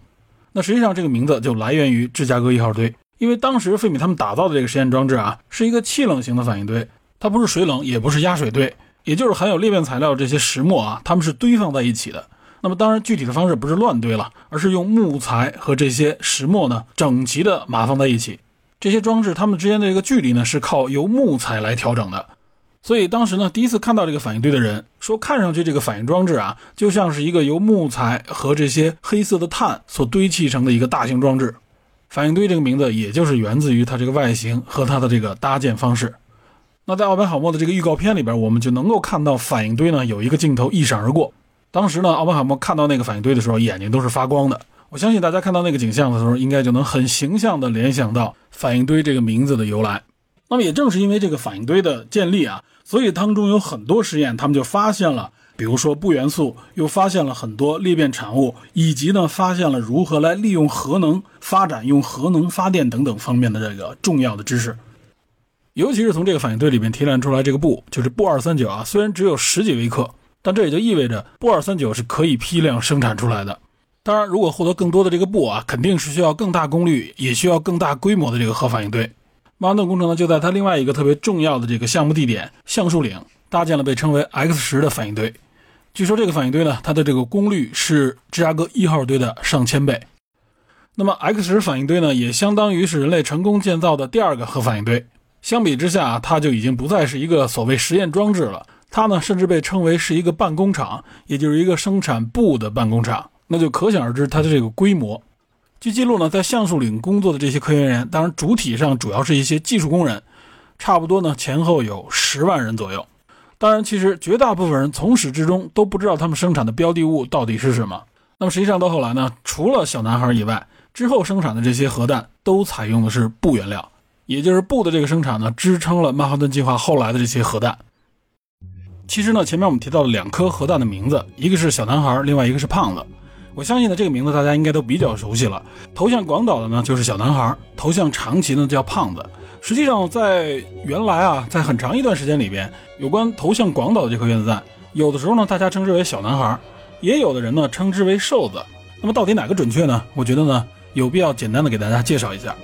那实际上这个名字就来源于芝加哥一号堆，因为当时费米他们打造的这个实验装置啊，是一个气冷型的反应堆，它不是水冷，也不是压水堆。也就是含有裂变材料这些石墨啊，它们是堆放在一起的。那么当然，具体的方式不是乱堆了，而是用木材和这些石墨呢整齐的码放在一起。这些装置它们之间的这个距离呢是靠由木材来调整的。所以当时呢，第一次看到这个反应堆的人说，看上去这个反应装置啊，就像是一个由木材和这些黑色的碳所堆砌成的一个大型装置。反应堆这个名字也就是源自于它这个外形和它的这个搭建方式。那在奥本海默的这个预告片里边，我们就能够看到反应堆呢有一个镜头一闪而过。当时呢，奥本海默看到那个反应堆的时候，眼睛都是发光的。我相信大家看到那个景象的时候，应该就能很形象地联想到反应堆这个名字的由来。那么也正是因为这个反应堆的建立啊，所以当中有很多实验，他们就发现了，比如说不元素，又发现了很多裂变产物，以及呢，发现了如何来利用核能发展用核能发电等等方面的这个重要的知识。尤其是从这个反应堆里面提炼出来这个钚，就是钚二三九啊，虽然只有十几微克，但这也就意味着钚二三九是可以批量生产出来的。当然，如果获得更多的这个钚啊，肯定是需要更大功率，也需要更大规模的这个核反应堆。曼顿工程呢，就在它另外一个特别重要的这个项目地点橡树岭搭建了被称为 X 十的反应堆。据说这个反应堆呢，它的这个功率是芝加哥一号堆的上千倍。那么 X 十反应堆呢，也相当于是人类成功建造的第二个核反应堆。相比之下，它就已经不再是一个所谓实验装置了。它呢，甚至被称为是一个办公场，也就是一个生产布的办公场。那就可想而知它的这个规模。据记录呢，在橡树岭工作的这些科研员，当然主体上主要是一些技术工人，差不多呢前后有十万人左右。当然，其实绝大部分人从始至终都不知道他们生产的标的物到底是什么。那么实际上到后来呢，除了小男孩以外，之后生产的这些核弹都采用的是布原料。也就是布的这个生产呢，支撑了曼哈顿计划后来的这些核弹。其实呢，前面我们提到了两颗核弹的名字，一个是小男孩，另外一个是胖子。我相信呢，这个名字大家应该都比较熟悉了。投向广岛的呢就是小男孩，投向长崎呢叫胖子。实际上，在原来啊，在很长一段时间里边，有关投向广岛的这颗原子弹，有的时候呢大家称之为小男孩，也有的人呢称之为瘦子。那么到底哪个准确呢？我觉得呢有必要简单的给大家介绍一下。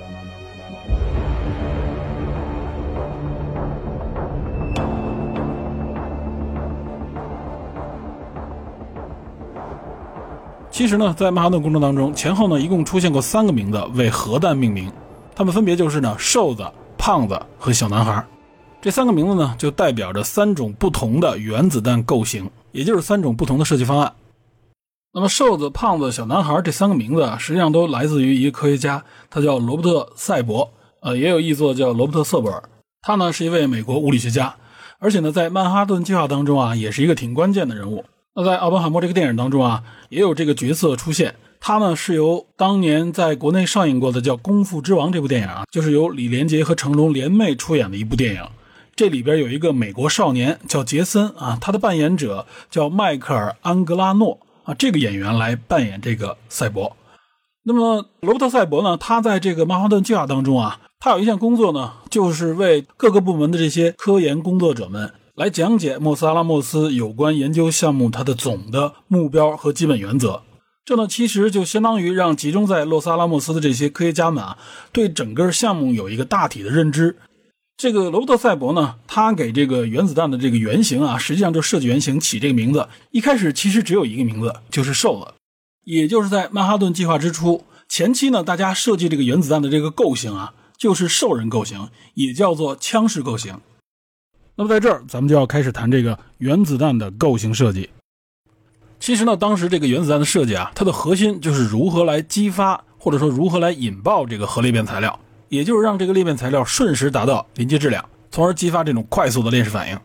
其实呢，在曼哈顿工程当中，前后呢一共出现过三个名字为核弹命名，他们分别就是呢瘦子、胖子和小男孩。这三个名字呢就代表着三种不同的原子弹构型，也就是三种不同的设计方案。那么瘦子、胖子、小男孩这三个名字啊，实际上都来自于一个科学家，他叫罗伯特·赛博，呃，也有译作叫罗伯特·瑟伯尔。他呢是一位美国物理学家，而且呢在曼哈顿计划当中啊，也是一个挺关键的人物。那在奥本海默这个电影当中啊，也有这个角色出现，他呢是由当年在国内上映过的叫《功夫之王》这部电影啊，就是由李连杰和成龙联袂出演的一部电影。这里边有一个美国少年叫杰森啊，他的扮演者叫迈克尔·安格拉诺啊，这个演员来扮演这个赛博。那么罗伯特·赛博呢，他在这个曼哈顿计划当中啊，他有一项工作呢，就是为各个部门的这些科研工作者们来讲解莫斯阿拉莫斯有关研究项目它的总的目标和基本原则。这呢，其实就相当于让集中在洛斯阿拉莫斯的这些科学家们啊，对整个项目有一个大体的认知。这个罗伯特·赛博呢，他给这个原子弹的这个原型啊，实际上就设计原型起这个名字。一开始其实只有一个名字，就是瘦子。也就是在曼哈顿计划之初前期呢，大家设计这个原子弹的这个构型啊，就是兽人构型，也叫做枪式构型。那么在这儿，咱们就要开始谈这个原子弹的构型设计。其实呢，当时这个原子弹的设计啊，它的核心就是如何来激发，或者说如何来引爆这个核裂变材料。也就是让这个裂变材料瞬时达到临界质量，从而激发这种快速的链式反应。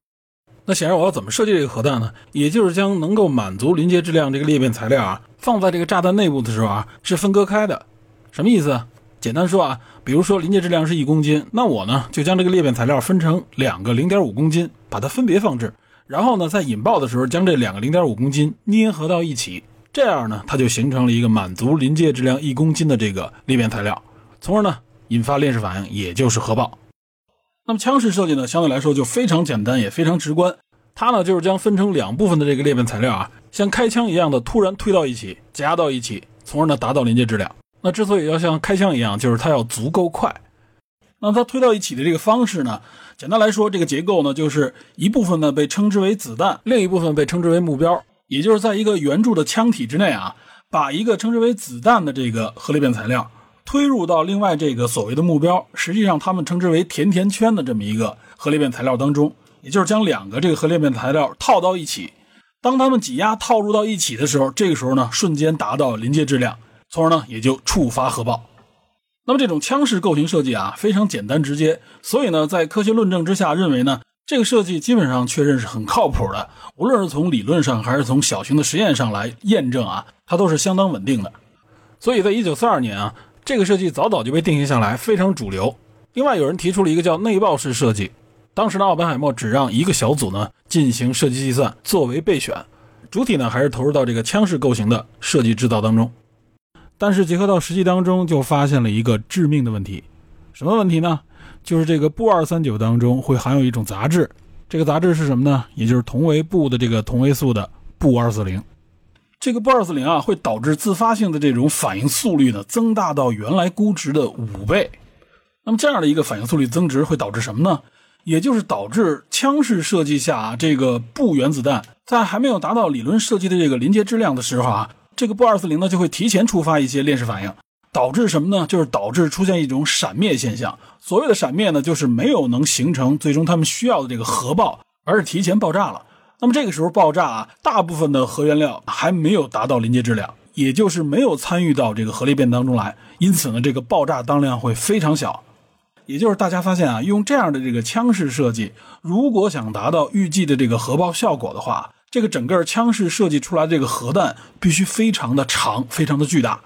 那显然我要怎么设计这个核弹呢？也就是将能够满足临界质量这个裂变材料啊，放在这个炸弹内部的时候啊，是分割开的。什么意思？简单说啊，比如说临界质量是一公斤，那我呢就将这个裂变材料分成两个零点五公斤，把它分别放置，然后呢在引爆的时候将这两个零点五公斤粘合到一起，这样呢它就形成了一个满足临界质量一公斤的这个裂变材料，从而呢。引发链式反应，也就是核爆。那么枪式设计呢，相对来说就非常简单，也非常直观。它呢就是将分成两部分的这个裂变材料啊，像开枪一样的突然推到一起，夹到一起，从而呢达到临界质量。那之所以要像开枪一样，就是它要足够快。那它推到一起的这个方式呢，简单来说，这个结构呢就是一部分呢被称之为子弹，另一部分被称之为目标，也就是在一个圆柱的枪体之内啊，把一个称之为子弹的这个核裂变材料。推入到另外这个所谓的目标，实际上他们称之为甜甜圈的这么一个核裂变材料当中，也就是将两个这个核裂变材料套到一起。当它们挤压套入到一起的时候，这个时候呢，瞬间达到临界质量，从而呢也就触发核爆。那么这种枪式构型设计啊，非常简单直接，所以呢，在科学论证之下认为呢，这个设计基本上确认是很靠谱的。无论是从理论上还是从小型的实验上来验证啊，它都是相当稳定的。所以在一九四二年啊。这个设计早早就被定型下来，非常主流。另外，有人提出了一个叫内爆式设计。当时的奥本海默只让一个小组呢进行设计计算，作为备选，主体呢还是投入到这个枪式构型的设计制造当中。但是结合到实际当中，就发现了一个致命的问题。什么问题呢？就是这个布二三九当中会含有一种杂质，这个杂质是什么呢？也就是同为布的这个同位素的布二四零。这个布二四零啊，会导致自发性的这种反应速率呢增大到原来估值的五倍。那么这样的一个反应速率增值会导致什么呢？也就是导致枪式设计下这个布原子弹在还没有达到理论设计的这个临界质量的时候啊，这个钚二四零呢就会提前触发一些链式反应，导致什么呢？就是导致出现一种闪灭现象。所谓的闪灭呢，就是没有能形成最终他们需要的这个核爆，而是提前爆炸了。那么这个时候爆炸啊，大部分的核原料还没有达到临界质量，也就是没有参与到这个核裂变当中来，因此呢，这个爆炸当量会非常小。也就是大家发现啊，用这样的这个枪式设计，如果想达到预计的这个核爆效果的话，这个整个枪式设计出来这个核弹必须非常的长，非常的巨大。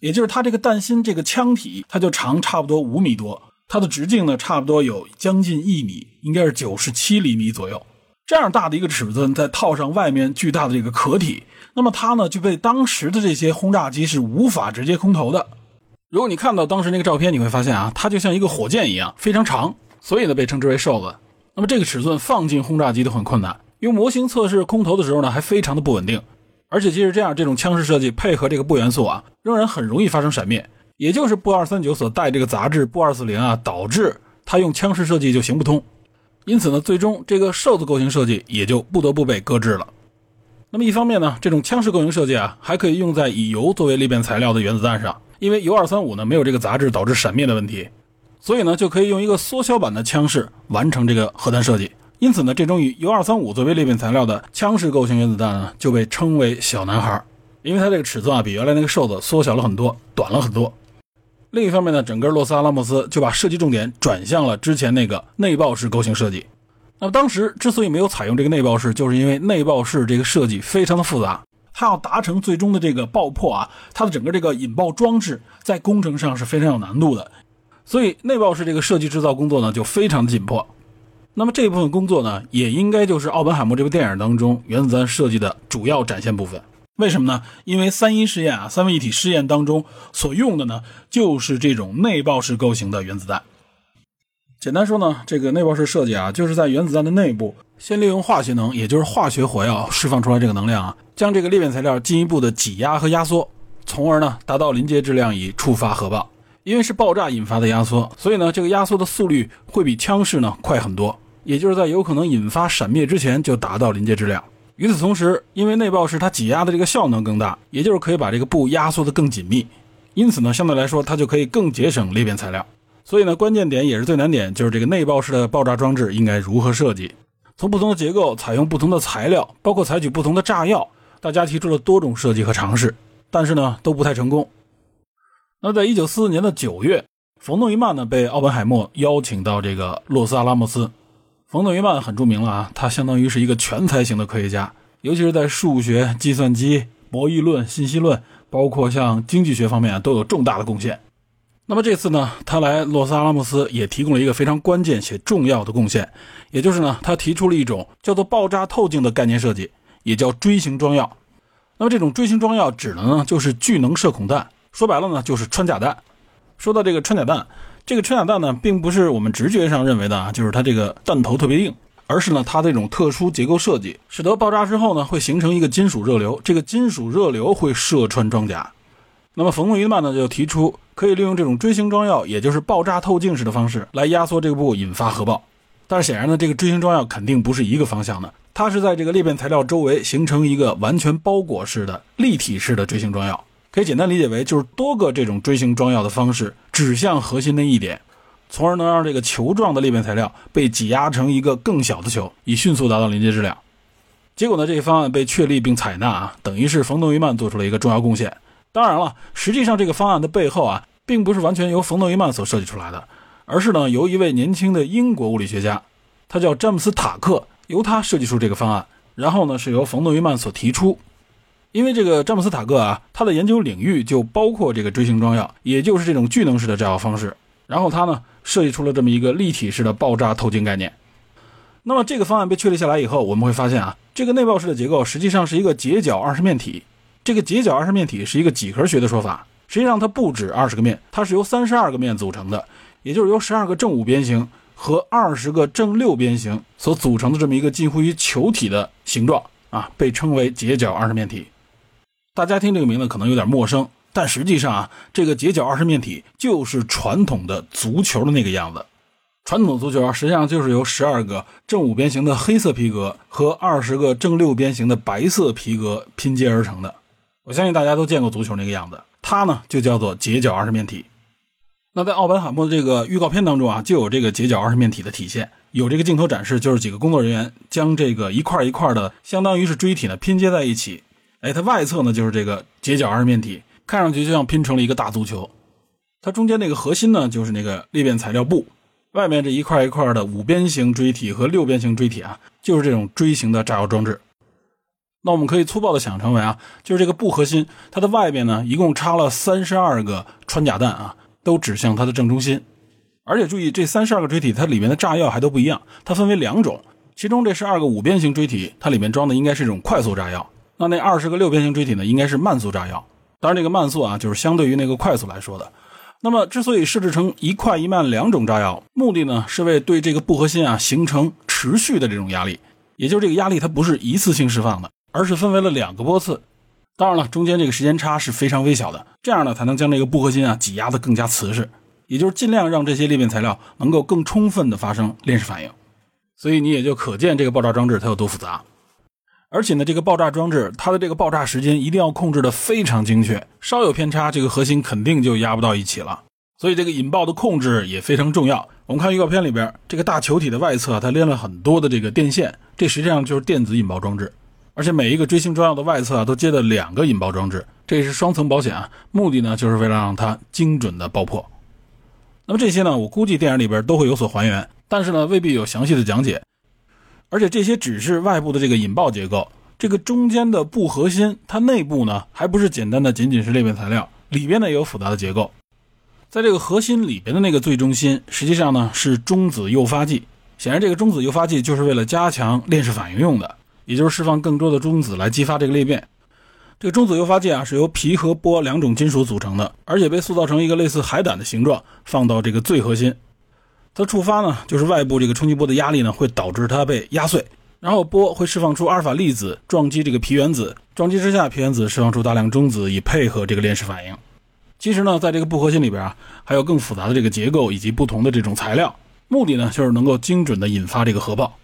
也就是它这个弹芯这个枪体，它就长差不多五米多，它的直径呢差不多有将近一米，应该是九十七厘米左右。这样大的一个尺寸，再套上外面巨大的这个壳体，那么它呢就被当时的这些轰炸机是无法直接空投的。如果你看到当时那个照片，你会发现啊，它就像一个火箭一样，非常长，所以呢被称之为瘦子。那么这个尺寸放进轰炸机都很困难，用模型测试空投的时候呢，还非常的不稳定。而且即使这样，这种枪式设计配合这个钚元素啊，仍然很容易发生闪灭。也就是钚二三九所带这个杂质钚二四零啊，导致它用枪式设计就行不通。因此呢，最终这个瘦子构型设计也就不得不被搁置了。那么一方面呢，这种枪式构型设计啊，还可以用在以铀作为裂变材料的原子弹上，因为铀二三五呢没有这个杂质导致闪灭的问题，所以呢就可以用一个缩小版的枪式完成这个核弹设计。因此呢，这种以铀二三五作为裂变材料的枪式构型原子弹呢，就被称为“小男孩”，因为它这个尺寸啊比原来那个瘦子缩小了很多，短了很多。另一方面呢，整个洛斯阿拉莫斯就把设计重点转向了之前那个内爆式构型设计。那么当时之所以没有采用这个内爆式，就是因为内爆式这个设计非常的复杂，它要达成最终的这个爆破啊，它的整个这个引爆装置在工程上是非常有难度的，所以内爆式这个设计制造工作呢就非常的紧迫。那么这部分工作呢，也应该就是奥本海默这部电影当中原子弹设计的主要展现部分。为什么呢？因为三一试验啊，三位一体试验当中所用的呢，就是这种内爆式构型的原子弹。简单说呢，这个内爆式设计啊，就是在原子弹的内部先利用化学能，也就是化学火药释放出来这个能量啊，将这个裂变材料进一步的挤压和压缩，从而呢达到临界质量以触发核爆。因为是爆炸引发的压缩，所以呢这个压缩的速率会比枪式呢快很多，也就是在有可能引发闪灭之前就达到临界质量。与此同时，因为内爆式它挤压的这个效能更大，也就是可以把这个布压缩的更紧密，因此呢，相对来说它就可以更节省裂变材料。所以呢，关键点也是最难点，就是这个内爆式的爆炸装置应该如何设计？从不同的结构、采用不同的材料，包括采取不同的炸药，大家提出了多种设计和尝试，但是呢都不太成功。那在一九四四年的九月，冯诺依曼呢被奥本海默邀请到这个洛斯阿拉莫斯。冯诺依曼很著名了啊，他相当于是一个全才型的科学家，尤其是在数学、计算机、博弈论、信息论，包括像经济学方面都有重大的贡献。那么这次呢，他来洛斯阿拉莫斯也提供了一个非常关键且重要的贡献，也就是呢，他提出了一种叫做爆炸透镜的概念设计，也叫锥形装药。那么这种锥形装药指的呢，就是聚能射孔弹，说白了呢，就是穿甲弹。说到这个穿甲弹。这个穿甲弹呢，并不是我们直觉上认为的啊，就是它这个弹头特别硬，而是呢它这种特殊结构设计，使得爆炸之后呢，会形成一个金属热流，这个金属热流会射穿装甲。那么冯诺依曼呢就提出，可以利用这种锥形装药，也就是爆炸透镜式的方式来压缩这个布，引发核爆。但是显然呢，这个锥形装药肯定不是一个方向的，它是在这个裂变材料周围形成一个完全包裹式的立体式的锥形装药。可以简单理解为，就是多个这种锥形装药的方式指向核心的一点，从而能让这个球状的裂变材料被挤压成一个更小的球，以迅速达到临界质量。结果呢，这一方案被确立并采纳啊，等于是冯诺依曼做出了一个重要贡献。当然了，实际上这个方案的背后啊，并不是完全由冯诺依曼所设计出来的，而是呢由一位年轻的英国物理学家，他叫詹姆斯塔克，由他设计出这个方案，然后呢是由冯诺依曼所提出。因为这个詹姆斯塔克啊，他的研究领域就包括这个锥形装药，也就是这种聚能式的炸药方式。然后他呢设计出了这么一个立体式的爆炸透镜概念。那么这个方案被确立下来以后，我们会发现啊，这个内爆式的结构实际上是一个截角二十面体。这个截角二十面体是一个几何学的说法，实际上它不止二十个面，它是由三十二个面组成的，也就是由十二个正五边形和二十个正六边形所组成的这么一个近乎于球体的形状啊，被称为截角二十面体。大家听这个名字可能有点陌生，但实际上啊，这个截角二十面体就是传统的足球的那个样子。传统足球啊，实际上就是由十二个正五边形的黑色皮革和二十个正六边形的白色皮革拼接而成的。我相信大家都见过足球那个样子，它呢就叫做截角二十面体。那在奥本海默的这个预告片当中啊，就有这个截角二十面体的体现，有这个镜头展示，就是几个工作人员将这个一块一块的，相当于是锥体呢拼接在一起。哎，它外侧呢就是这个截角二面体，看上去就像拼成了一个大足球。它中间那个核心呢就是那个裂变材料布，外面这一块一块的五边形锥体和六边形锥体啊，就是这种锥形的炸药装置。那我们可以粗暴的想成为啊，就是这个布核心，它的外边呢一共插了三十二个穿甲弹啊，都指向它的正中心。而且注意，这三十二个锥体它里面的炸药还都不一样，它分为两种，其中这十二个五边形锥体，它里面装的应该是一种快速炸药。那那二十个六边形锥体呢，应该是慢速炸药。当然，这个慢速啊，就是相对于那个快速来说的。那么，之所以设置成一快一慢两种炸药，目的呢，是为对这个布核心啊形成持续的这种压力。也就是这个压力它不是一次性释放的，而是分为了两个波次。当然了，中间这个时间差是非常微小的，这样呢才能将这个布核心啊挤压的更加瓷实，也就是尽量让这些裂变材料能够更充分的发生链式反应。所以你也就可见这个爆炸装置它有多复杂。而且呢，这个爆炸装置它的这个爆炸时间一定要控制的非常精确，稍有偏差，这个核心肯定就压不到一起了。所以这个引爆的控制也非常重要。我们看预告片里边，这个大球体的外侧它连了很多的这个电线，这实际上就是电子引爆装置。而且每一个锥形装药的外侧啊都接了两个引爆装置，这是双层保险啊。目的呢就是为了让它精准的爆破。那么这些呢，我估计电影里边都会有所还原，但是呢未必有详细的讲解。而且这些只是外部的这个引爆结构，这个中间的不核心，它内部呢还不是简单的仅仅是裂变材料，里边呢也有复杂的结构。在这个核心里边的那个最中心，实际上呢是中子诱发剂。显然，这个中子诱发剂就是为了加强链式反应用的，也就是释放更多的中子来激发这个裂变。这个中子诱发剂啊是由铍和钋两种金属组成的，而且被塑造成一个类似海胆的形状，放到这个最核心。它触发呢，就是外部这个冲击波的压力呢会导致它被压碎。然后波会释放出阿尔法粒子撞击这个皮原子，撞击之下，皮原子释放出大量中子以配合这个链式反应。其实呢，在这个不核心里边啊，还有更复杂的这个结构以及不同的这种材料，目的呢就是能够精准的引发这个核爆。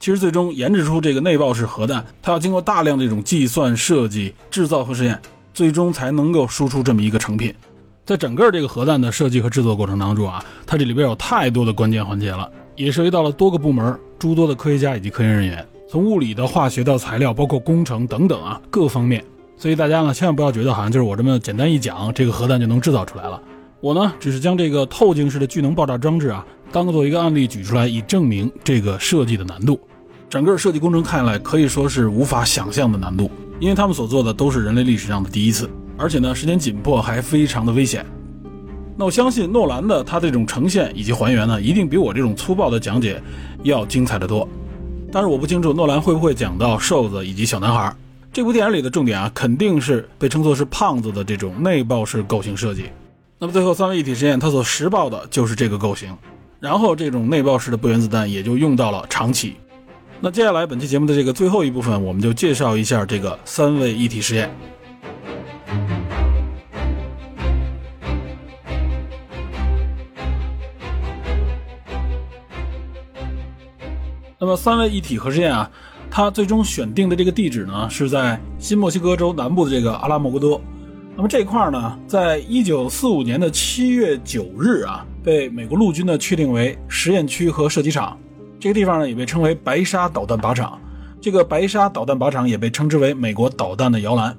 其实最终研制出这个内爆式核弹，它要经过大量这种计算、设计、制造和实验，最终才能够输出这么一个成品。在整个这个核弹的设计和制作过程当中啊，它这里边有太多的关键环节了。也涉及到了多个部门、诸多的科学家以及科研人员，从物理的化学到材料，包括工程等等啊，各方面。所以大家呢，千万不要觉得好像就是我这么简单一讲，这个核弹就能制造出来了。我呢，只是将这个透镜式的聚能爆炸装置啊，当做一个案例举出来，以证明这个设计的难度。整个设计工程看来可以说是无法想象的难度，因为他们所做的都是人类历史上的第一次，而且呢，时间紧迫，还非常的危险。那我相信诺兰的他这种呈现以及还原呢，一定比我这种粗暴的讲解要精彩的多。但是我不清楚诺兰会不会讲到瘦子以及小男孩。这部电影里的重点啊，肯定是被称作是胖子的这种内爆式构型设计。那么最后三位一体实验，它所实爆的就是这个构型，然后这种内爆式的不原子弹也就用到了长崎。那接下来本期节目的这个最后一部分，我们就介绍一下这个三位一体实验。那么三位一体核试验啊，它最终选定的这个地址呢，是在新墨西哥州南部的这个阿拉莫戈多。那么这块呢，在一九四五年的七月九日啊，被美国陆军呢确定为实验区和射击场。这个地方呢，也被称为白沙导弹靶场。这个白沙导弹靶场也被称之为美国导弹的摇篮。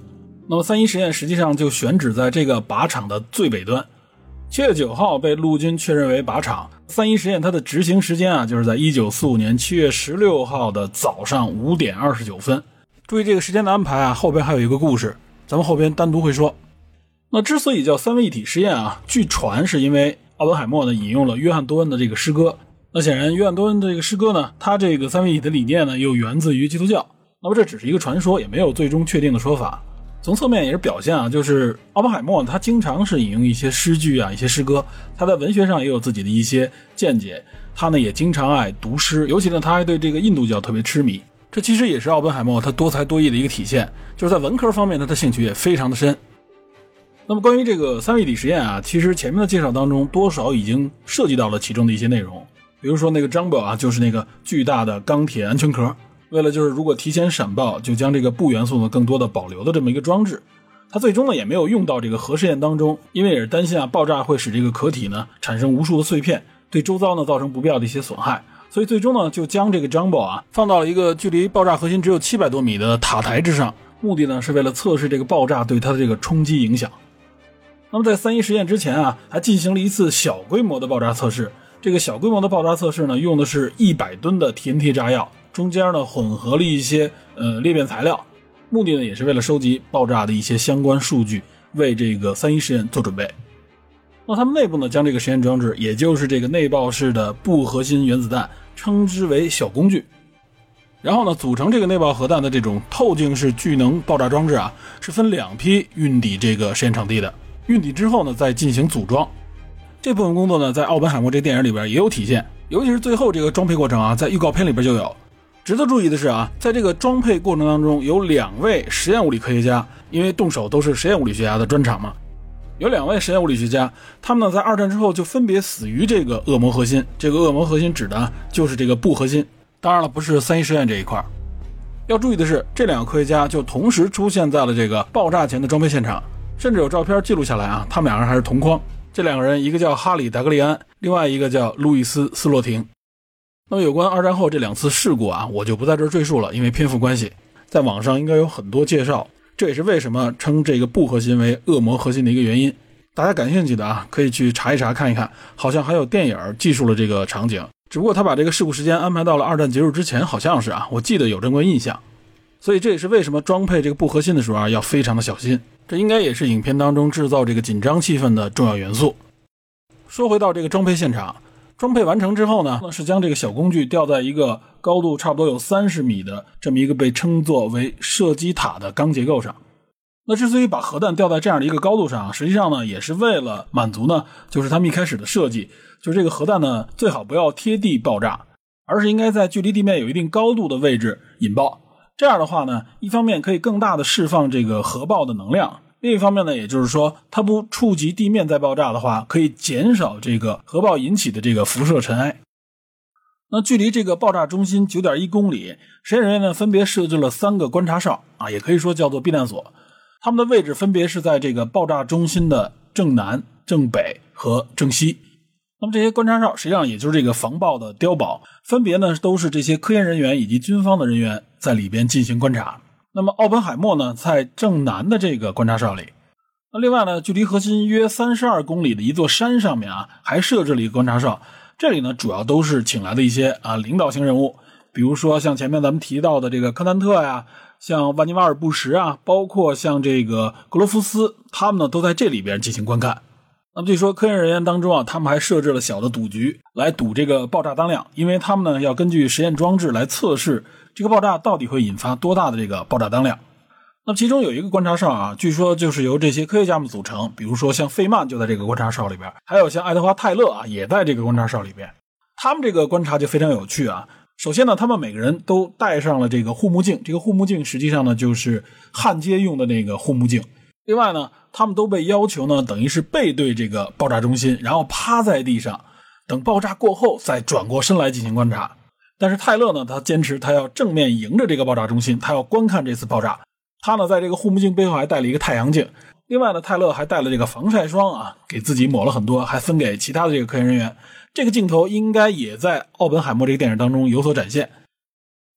那么三一实验实际上就选址在这个靶场的最北端。七月九号被陆军确认为靶场。三一实验它的执行时间啊，就是在一九四五年七月十六号的早上五点二十九分。注意这个时间的安排啊，后边还有一个故事，咱们后边单独会说。那之所以叫三位一体实验啊，据传是因为奥本海默呢引用了约翰多恩的这个诗歌。那显然，约翰多恩的这个诗歌呢，他这个三位一体的理念呢，又源自于基督教。那么这只是一个传说，也没有最终确定的说法。从侧面也是表现啊，就是奥本海默他经常是引用一些诗句啊，一些诗歌，他在文学上也有自己的一些见解。他呢也经常爱读诗，尤其呢他还对这个印度教特别痴迷。这其实也是奥本海默他多才多艺的一个体现，就是在文科方面他的兴趣也非常的深。那么关于这个三位一体实验啊，其实前面的介绍当中多少已经涉及到了其中的一些内容，比如说那个张表啊，就是那个巨大的钢铁安全壳。为了就是如果提前闪爆，就将这个钚元素呢更多的保留的这么一个装置，它最终呢也没有用到这个核试验当中，因为也是担心啊爆炸会使这个壳体呢产生无数的碎片，对周遭呢造成不必要的一些损害，所以最终呢就将这个 Jumbo 啊放到了一个距离爆炸核心只有七百多米的塔台之上，目的呢是为了测试这个爆炸对它的这个冲击影响。那么在三一实验之前啊，还进行了一次小规模的爆炸测试，这个小规模的爆炸测试呢用的是一百吨的 TNT 炸药。中间呢混合了一些呃裂变材料，目的呢也是为了收集爆炸的一些相关数据，为这个三一实验做准备。那他们内部呢将这个实验装置，也就是这个内爆式的钚核心原子弹，称之为小工具。然后呢组成这个内爆核弹的这种透镜式聚能爆炸装置啊，是分两批运抵这个实验场地的。运抵之后呢再进行组装。这部分工作呢在奥本海默这电影里边也有体现，尤其是最后这个装配过程啊，在预告片里边就有。值得注意的是啊，在这个装配过程当中，有两位实验物理科学家，因为动手都是实验物理学家的专长嘛，有两位实验物理学家，他们呢在二战之后就分别死于这个恶魔核心。这个恶魔核心指的就是这个布核心，当然了，不是三一实验这一块。要注意的是，这两个科学家就同时出现在了这个爆炸前的装配现场，甚至有照片记录下来啊，他们两人还是同框。这两个人，一个叫哈里·达格利安，另外一个叫路易斯·斯洛廷。那么有关二战后这两次事故啊，我就不在这儿赘述了，因为篇幅关系，在网上应该有很多介绍。这也是为什么称这个不核心为恶魔核心的一个原因。大家感兴趣的啊，可以去查一查看一看，好像还有电影记述了这个场景。只不过他把这个事故时间安排到了二战结束之前，好像是啊，我记得有这么个印象。所以这也是为什么装配这个不核心的时候啊，要非常的小心。这应该也是影片当中制造这个紧张气氛的重要元素。说回到这个装配现场，装配完成之后呢，是将这个小工具吊在一个高度差不多有三十米的这么一个被称作为射击塔的钢结构上。那之所以把核弹吊在这样的一个高度上，实际上呢，也是为了满足呢，就是他们一开始的设计，就是这个核弹呢最好不要贴地爆炸，而是应该在距离地面有一定高度的位置引爆。这样的话呢，一方面可以更大的释放这个核爆的能量，另一方面呢，也就是说它不触及地面再爆炸的话，可以减少这个核爆引起的这个辐射尘埃。那距离这个爆炸中心九点一公里，实验人员呢分别设置了三个观察哨啊，也可以说叫做避难所，他们的位置分别是在这个爆炸中心的正南、正北和正西。那么这些观察哨实际上也就是这个防爆的碉堡，分别呢都是这些科研人员以及军方的人员在里边进行观察。那么奥本海默呢在正南的这个观察哨里。那另外呢，距离核心约三十二公里的一座山上面啊，还设置了一个观察哨。这里呢主要都是请来的一些啊领导型人物，比如说像前面咱们提到的这个科南特呀，像万尼瓦尔布什啊，包括像这个格罗夫斯，他们呢都在这里边进行观看。那么据说科研人员当中啊，他们还设置了小的赌局来赌这个爆炸当量，因为他们呢要根据实验装置来测试这个爆炸到底会引发多大的这个爆炸当量。那么其中有一个观察哨啊，据说就是由这些科学家们组成，比如说像费曼就在这个观察哨里边，还有像爱德华泰勒啊也在这个观察哨里边。他们这个观察就非常有趣啊。首先呢，他们每个人都戴上了这个护目镜，这个护目镜实际上呢就是焊接用的那个护目镜。另外呢，他们都被要求呢，等于是背对这个爆炸中心，然后趴在地上，等爆炸过后再转过身来进行观察。但是泰勒呢，他坚持他要正面迎着这个爆炸中心，他要观看这次爆炸。他呢，在这个护目镜背后还带了一个太阳镜。另外呢，泰勒还带了这个防晒霜啊，给自己抹了很多，还分给其他的这个科研人员。这个镜头应该也在奥本海默这个电影当中有所展现。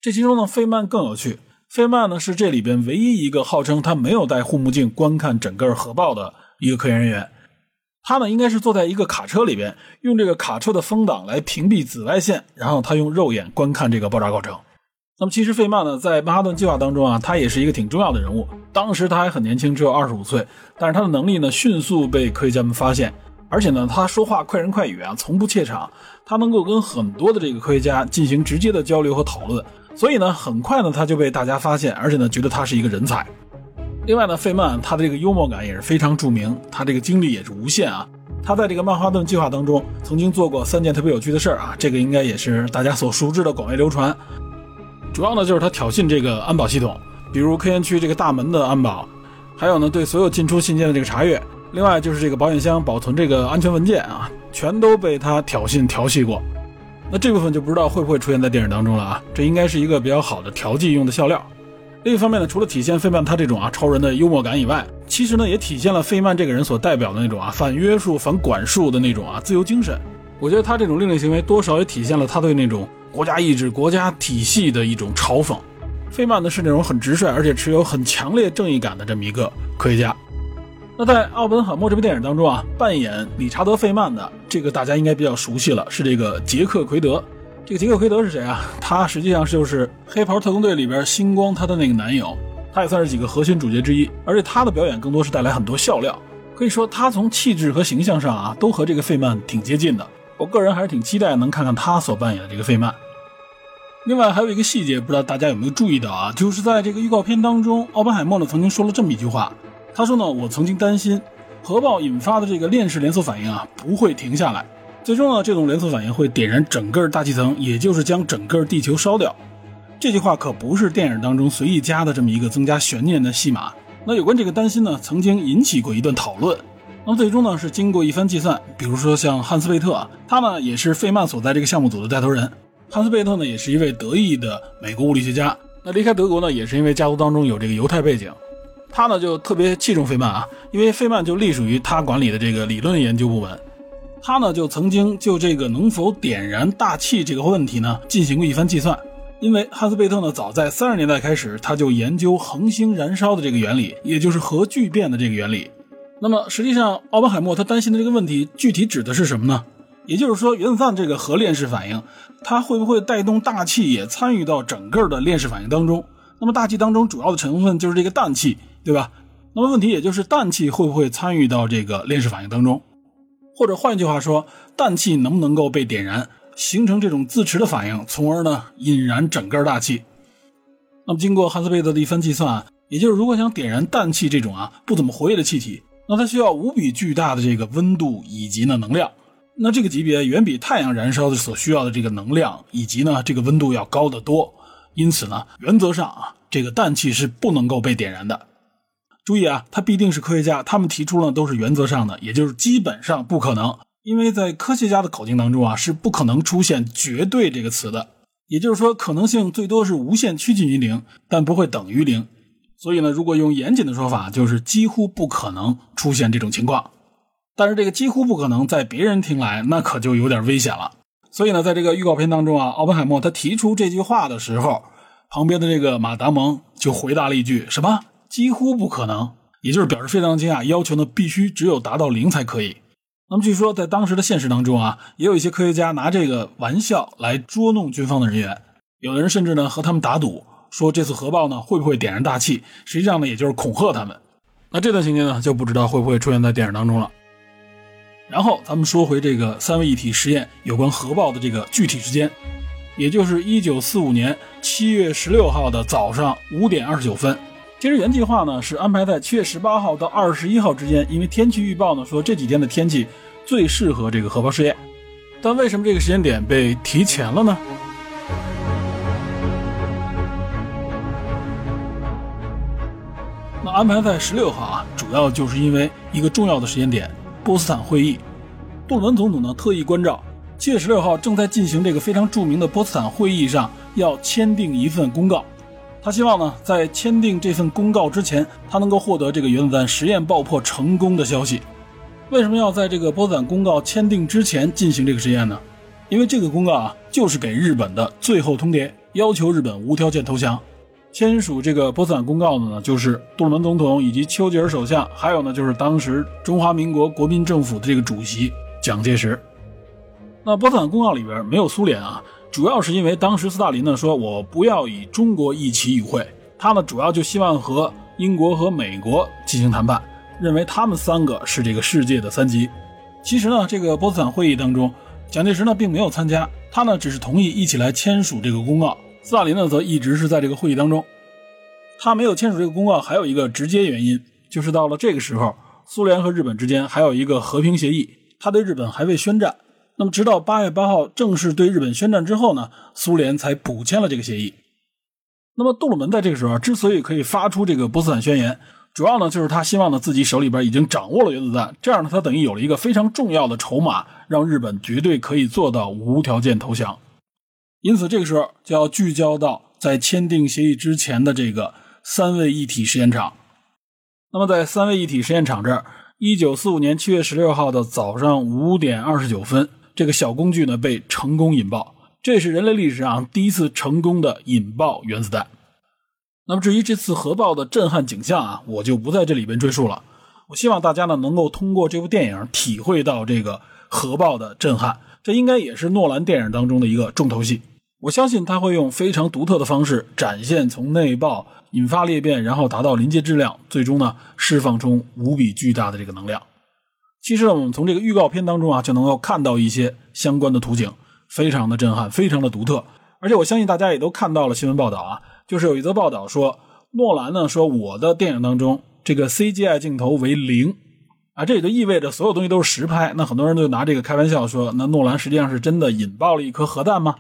这其中呢，费曼更有趣。费曼呢是这里边唯一一个号称他没有戴护目镜观看整个核爆的一个科研人员。他呢应该是坐在一个卡车里边，用这个卡车的风挡来屏蔽紫外线，然后他用肉眼观看这个爆炸过程。那么其实费曼呢在曼哈顿计划当中啊，他也是一个挺重要的人物。当时他还很年轻，只有二十五岁，但是他的能力呢迅速被科学家们发现，而且呢他说话快人快语啊，从不怯场，他能够跟很多的这个科学家进行直接的交流和讨论。所以呢，很快呢，他就被大家发现，而且呢，觉得他是一个人才。另外呢，费曼他的这个幽默感也是非常著名，他这个精力也是无限啊。他在这个曼哈顿计划当中曾经做过三件特别有趣的事儿啊，这个应该也是大家所熟知的、广为流传。主要呢就是他挑衅这个安保系统，比如科研区这个大门的安保，还有呢对所有进出信件的这个查阅。另外就是这个保险箱保存这个安全文件啊，全都被他挑衅调戏过。那这部分就不知道会不会出现在电影当中了啊？这应该是一个比较好的调剂用的笑料。另一方面呢，除了体现费曼他这种啊超人的幽默感以外，其实呢也体现了费曼这个人所代表的那种啊反约束、反管束的那种啊自由精神。我觉得他这种另类行为多少也体现了他对那种国家意志、国家体系的一种嘲讽。费曼呢是那种很直率而且持有很强烈正义感的这么一个科学家。那在《奥本海默》这部电影当中啊，扮演理查德·费曼的这个大家应该比较熟悉了，是这个杰克·奎德。这个杰克·奎德是谁啊？他实际上就是《黑袍特工队》里边星光他的那个男友，他也算是几个核心主角之一。而且他的表演更多是带来很多笑料，可以说他从气质和形象上啊，都和这个费曼挺接近的。我个人还是挺期待能看看他所扮演的这个费曼。另外还有一个细节，不知道大家有没有注意到啊？就是在这个预告片当中，奥本海默呢曾经说了这么一句话。他说呢，我曾经担心核爆引发的这个链式连锁反应啊不会停下来，最终呢，这种连锁反应会点燃整个大气层，也就是将整个地球烧掉。这句话可不是电影当中随意加的这么一个增加悬念的戏码。那有关这个担心呢，曾经引起过一段讨论。那么最终呢，是经过一番计算，比如说像汉斯贝特啊，他呢也是费曼所在这个项目组的带头人。汉斯贝特呢也是一位得意的美国物理学家，那离开德国呢也是因为家族当中有这个犹太背景。他呢就特别器重费曼啊，因为费曼就隶属于他管理的这个理论研究部门。他呢就曾经就这个能否点燃大气这个问题呢进行过一番计算。因为汉斯贝特呢早在三十年代开始他就研究恒星燃烧的这个原理，也就是核聚变的这个原理。那么实际上奥本海默他担心的这个问题具体指的是什么呢？也就是说原子弹这个核链式反应，它会不会带动大气也参与到整个的链式反应当中？那么大气当中主要的成分就是这个氮气，对吧？那么问题也就是氮气会不会参与到这个链式反应当中？或者换一句话说，氮气能不能够被点燃，形成这种自持的反应，从而呢引燃整个大气？那么经过汉斯贝德的一番计算，也就是如果想点燃氮气这种啊不怎么活跃的气体，那它需要无比巨大的这个温度以及呢能量。那这个级别远比太阳燃烧的所需要的这个能量以及呢这个温度要高得多。因此呢，原则上啊，这个氮气是不能够被点燃的。注意啊，他必定是科学家，他们提出了都是原则上的，也就是基本上不可能。因为在科学家的口径当中啊，是不可能出现绝对这个词的。也就是说，可能性最多是无限趋近于零，但不会等于零。所以呢，如果用严谨的说法，就是几乎不可能出现这种情况。但是这个几乎不可能，在别人听来，那可就有点危险了。所以呢，在这个预告片当中啊，奥本海默他提出这句话的时候，旁边的这个马达蒙就回答了一句：“什么？几乎不可能？”也就是表示非常惊讶，要求呢必须只有达到零才可以。那么据说在当时的现实当中啊，也有一些科学家拿这个玩笑来捉弄军方的人员，有的人甚至呢和他们打赌，说这次核爆呢会不会点燃大气？实际上呢，也就是恐吓他们。那这段情节呢，就不知道会不会出现在电影当中了。然后咱们说回这个三位一体实验有关核爆的这个具体时间，也就是一九四五年七月十六号的早上五点二十九分。其实原计划呢是安排在七月十八号到二十一号之间，因为天气预报呢说这几天的天气最适合这个核爆试验。但为什么这个时间点被提前了呢？那安排在十六号啊，主要就是因为一个重要的时间点。波茨坦会议，杜鲁门总统呢特意关照，七月十六号正在进行这个非常著名的波茨坦会议上要签订一份公告。他希望呢在签订这份公告之前，他能够获得这个原子弹实验爆破成功的消息。为什么要在这个波茨坦公告签订之前进行这个实验呢？因为这个公告啊就是给日本的最后通牒，要求日本无条件投降。签署这个波茨坦公告的呢，就是杜鲁门总统以及丘吉尔首相，还有呢就是当时中华民国国民政府的这个主席蒋介石。那波茨坦公告里边没有苏联啊，主要是因为当时斯大林呢说，我不要以中国一起与会，他呢主要就希望和英国和美国进行谈判，认为他们三个是这个世界的三极。其实呢，这个波茨坦会议当中，蒋介石呢并没有参加，他呢只是同意一起来签署这个公告。斯大林呢，则一直是在这个会议当中，他没有签署这个公告，还有一个直接原因，就是到了这个时候，苏联和日本之间还有一个和平协议，他对日本还未宣战。那么，直到八月八号正式对日本宣战之后呢，苏联才补签了这个协议。那么，杜鲁门在这个时候之所以可以发出这个波茨坦宣言，主要呢就是他希望呢自己手里边已经掌握了原子弹，这样呢他等于有了一个非常重要的筹码，让日本绝对可以做到无条件投降。因此，这个时候就要聚焦到在签订协议之前的这个三位一体实验场。那么，在三位一体实验场这儿，一九四五年七月十六号的早上五点二十九分，这个小工具呢被成功引爆，这是人类历史上第一次成功的引爆原子弹。那么，至于这次核爆的震撼景象啊，我就不在这里边赘述了。我希望大家呢能够通过这部电影体会到这个核爆的震撼。这应该也是诺兰电影当中的一个重头戏。我相信他会用非常独特的方式展现从内爆引发裂变，然后达到临界质量，最终呢释放出无比巨大的这个能量。其实，我们从这个预告片当中啊就能够看到一些相关的图景，非常的震撼，非常的独特。而且我相信大家也都看到了新闻报道啊，就是有一则报道说，诺兰呢说我的电影当中这个 CGI 镜头为零。啊，这也就意味着所有东西都是实拍。那很多人都拿这个开玩笑说，那诺兰实际上是真的引爆了一颗核弹吗？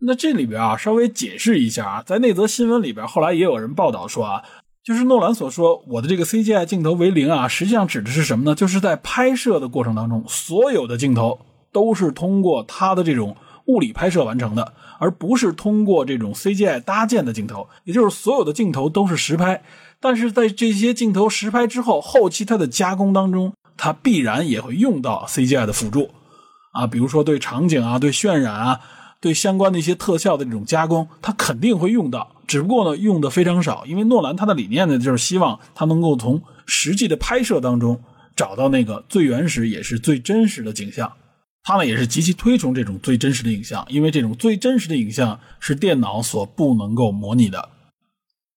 那这里边啊，稍微解释一下啊，在那则新闻里边，后来也有人报道说啊，就是诺兰所说我的这个 CGI 镜头为零啊，实际上指的是什么呢？就是在拍摄的过程当中，所有的镜头都是通过他的这种物理拍摄完成的，而不是通过这种 CGI 搭建的镜头，也就是所有的镜头都是实拍。但是在这些镜头实拍之后，后期它的加工当中，它必然也会用到 CGI 的辅助，啊，比如说对场景啊、对渲染啊、对相关的一些特效的这种加工，它肯定会用到。只不过呢，用的非常少，因为诺兰他的理念呢，就是希望他能够从实际的拍摄当中找到那个最原始也是最真实的景象。他呢也是极其推崇这种最真实的影像，因为这种最真实的影像是电脑所不能够模拟的。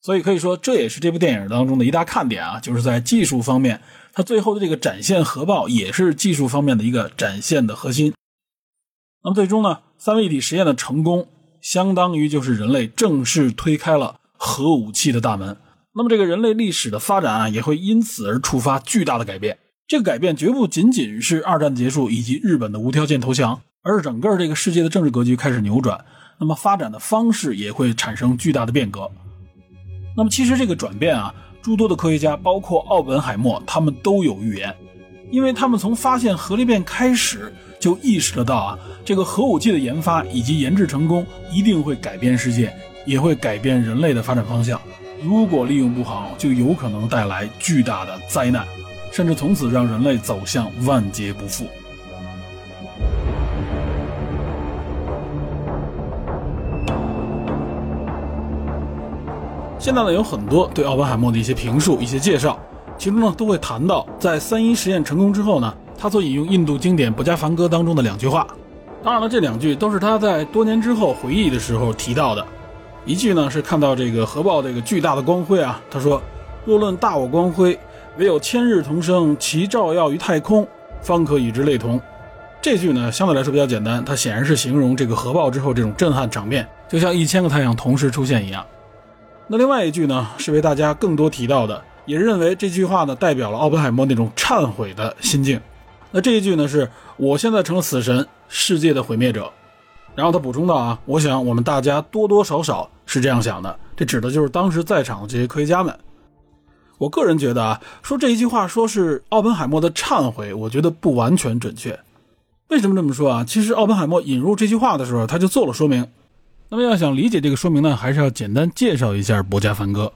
所以可以说这也是这部电影当中的一大看点啊，就是在技术方面，它最后的这个展现核爆也是技术方面的一个展现的核心。那么最终呢，三位一体实验的成功，相当于就是人类正式推开了核武器的大门。那么这个人类历史的发展啊，也会因此而触发巨大的改变。这个改变绝不仅仅是二战结束以及日本的无条件投降，而是整个这个世界的政治格局开始扭转。那么发展的方式也会产生巨大的变革。那么其实这个转变啊，诸多的科学家，包括奥本海默，他们都有预言，因为他们从发现核裂变开始就意识得到啊，这个核武器的研发以及研制成功一定会改变世界，也会改变人类的发展方向。如果利用不好，就有可能带来巨大的灾难，甚至从此让人类走向万劫不复。现在呢，有很多对奥本海默的一些评述、一些介绍，其中呢都会谈到，在三一实验成功之后呢，他所引用印度经典《不加梵歌》当中的两句话。当然了，这两句都是他在多年之后回忆的时候提到的。一句呢是看到这个核爆这个巨大的光辉啊，他说：“若论大我光辉，唯有千日同生，其照耀于太空，方可与之类同。”这句呢相对来说比较简单，它显然是形容这个核爆之后这种震撼场面，就像一千个太阳同时出现一样。那另外一句呢，是为大家更多提到的，也认为这句话呢代表了奥本海默那种忏悔的心境。那这一句呢，是我现在成了死神，世界的毁灭者。然后他补充道啊，我想我们大家多多少少是这样想的，这指的就是当时在场的这些科学家们。我个人觉得啊，说这一句话说是奥本海默的忏悔，我觉得不完全准确。为什么这么说啊？其实奥本海默引入这句话的时候，他就做了说明。那么要想理解这个说明呢，还是要简单介绍一下《博加梵歌》。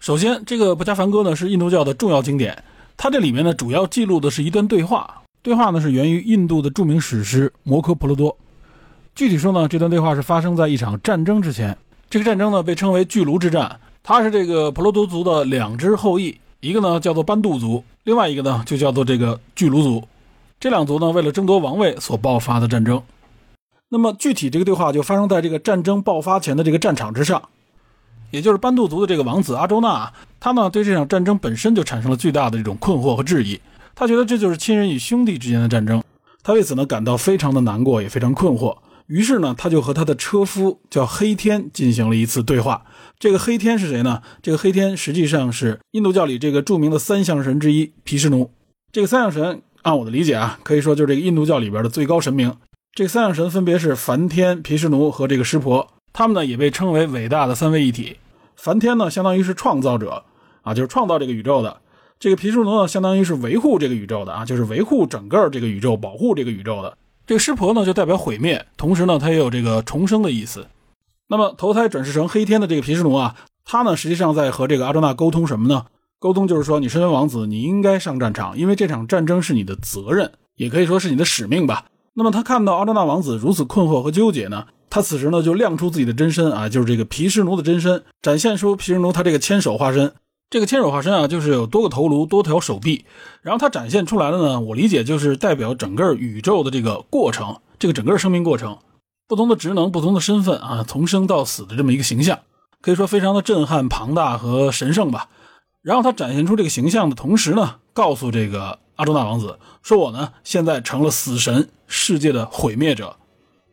首先，这个《博加凡歌》呢是印度教的重要经典，它这里面呢主要记录的是一段对话。对话呢是源于印度的著名史诗《摩诃婆罗多》。具体说呢，这段对话是发生在一场战争之前。这个战争呢被称为巨卢之战，它是这个婆罗多族的两支后裔，一个呢叫做班杜族，另外一个呢就叫做这个巨卢族。这两族呢为了争夺王位所爆发的战争。那么具体这个对话就发生在这个战争爆发前的这个战场之上，也就是班杜族的这个王子阿周那，他呢对这场战争本身就产生了巨大的这种困惑和质疑，他觉得这就是亲人与兄弟之间的战争，他为此呢感到非常的难过，也非常困惑。于是呢，他就和他的车夫叫黑天进行了一次对话。这个黑天是谁呢？这个黑天实际上是印度教里这个著名的三相神之一毗湿奴。这个三相神，按我的理解啊，可以说就是这个印度教里边的最高神明。这三样神分别是梵天、毗湿奴和这个湿婆，他们呢也被称为伟大的三位一体。梵天呢相当于是创造者啊，就是创造这个宇宙的；这个毗湿奴呢相当于是维护这个宇宙的啊，就是维护整个这个宇宙、保护这个宇宙的。这个湿婆呢就代表毁灭，同时呢它也有这个重生的意思。那么投胎转世成黑天的这个毗湿奴啊，他呢实际上在和这个阿周那沟通什么呢？沟通就是说，你身为王子，你应该上战场，因为这场战争是你的责任，也可以说是你的使命吧。那么他看到阿周那王子如此困惑和纠结呢，他此时呢就亮出自己的真身啊，就是这个毗湿奴的真身，展现出毗湿奴他这个千手化身。这个千手化身啊，就是有多个头颅、多条手臂，然后他展现出来的呢，我理解就是代表整个宇宙的这个过程，这个整个生命过程，不同的职能、不同的身份啊，从生到死的这么一个形象，可以说非常的震撼、庞大和神圣吧。然后他展现出这个形象的同时呢，告诉这个。阿周那王子说：“我呢，现在成了死神，世界的毁灭者。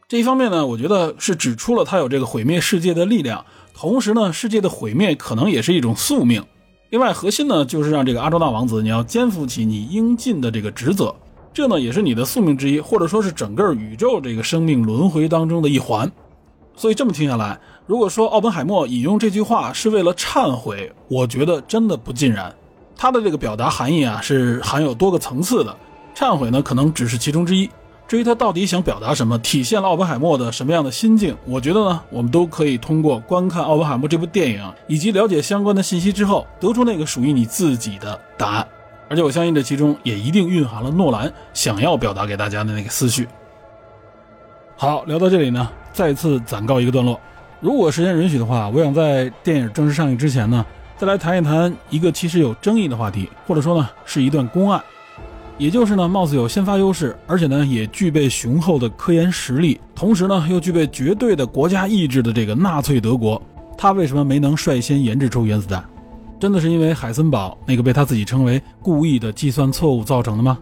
这一方面呢，我觉得是指出了他有这个毁灭世界的力量。同时呢，世界的毁灭可能也是一种宿命。另外，核心呢，就是让这个阿周那王子，你要肩负起你应尽的这个职责。这呢，也是你的宿命之一，或者说是整个宇宙这个生命轮回当中的一环。所以这么听下来，如果说奥本海默引用这句话是为了忏悔，我觉得真的不尽然。”他的这个表达含义啊，是含有多个层次的。忏悔呢，可能只是其中之一。至于他到底想表达什么，体现了奥本海默的什么样的心境，我觉得呢，我们都可以通过观看奥本海默这部电影，以及了解相关的信息之后，得出那个属于你自己的答案。而且我相信这其中也一定蕴含了诺兰想要表达给大家的那个思绪。好，聊到这里呢，再次暂告一个段落。如果时间允许的话，我想在电影正式上映之前呢。再来谈一谈一个其实有争议的话题，或者说呢是一段公案，也就是呢貌似有先发优势，而且呢也具备雄厚的科研实力，同时呢又具备绝对的国家意志的这个纳粹德国，他为什么没能率先研制出原子弹？真的是因为海森堡那个被他自己称为故意的计算错误造成的吗？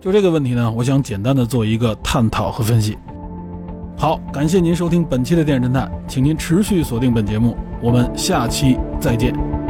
就这个问题呢，我想简单的做一个探讨和分析。好，感谢您收听本期的电影侦探，请您持续锁定本节目，我们下期再见。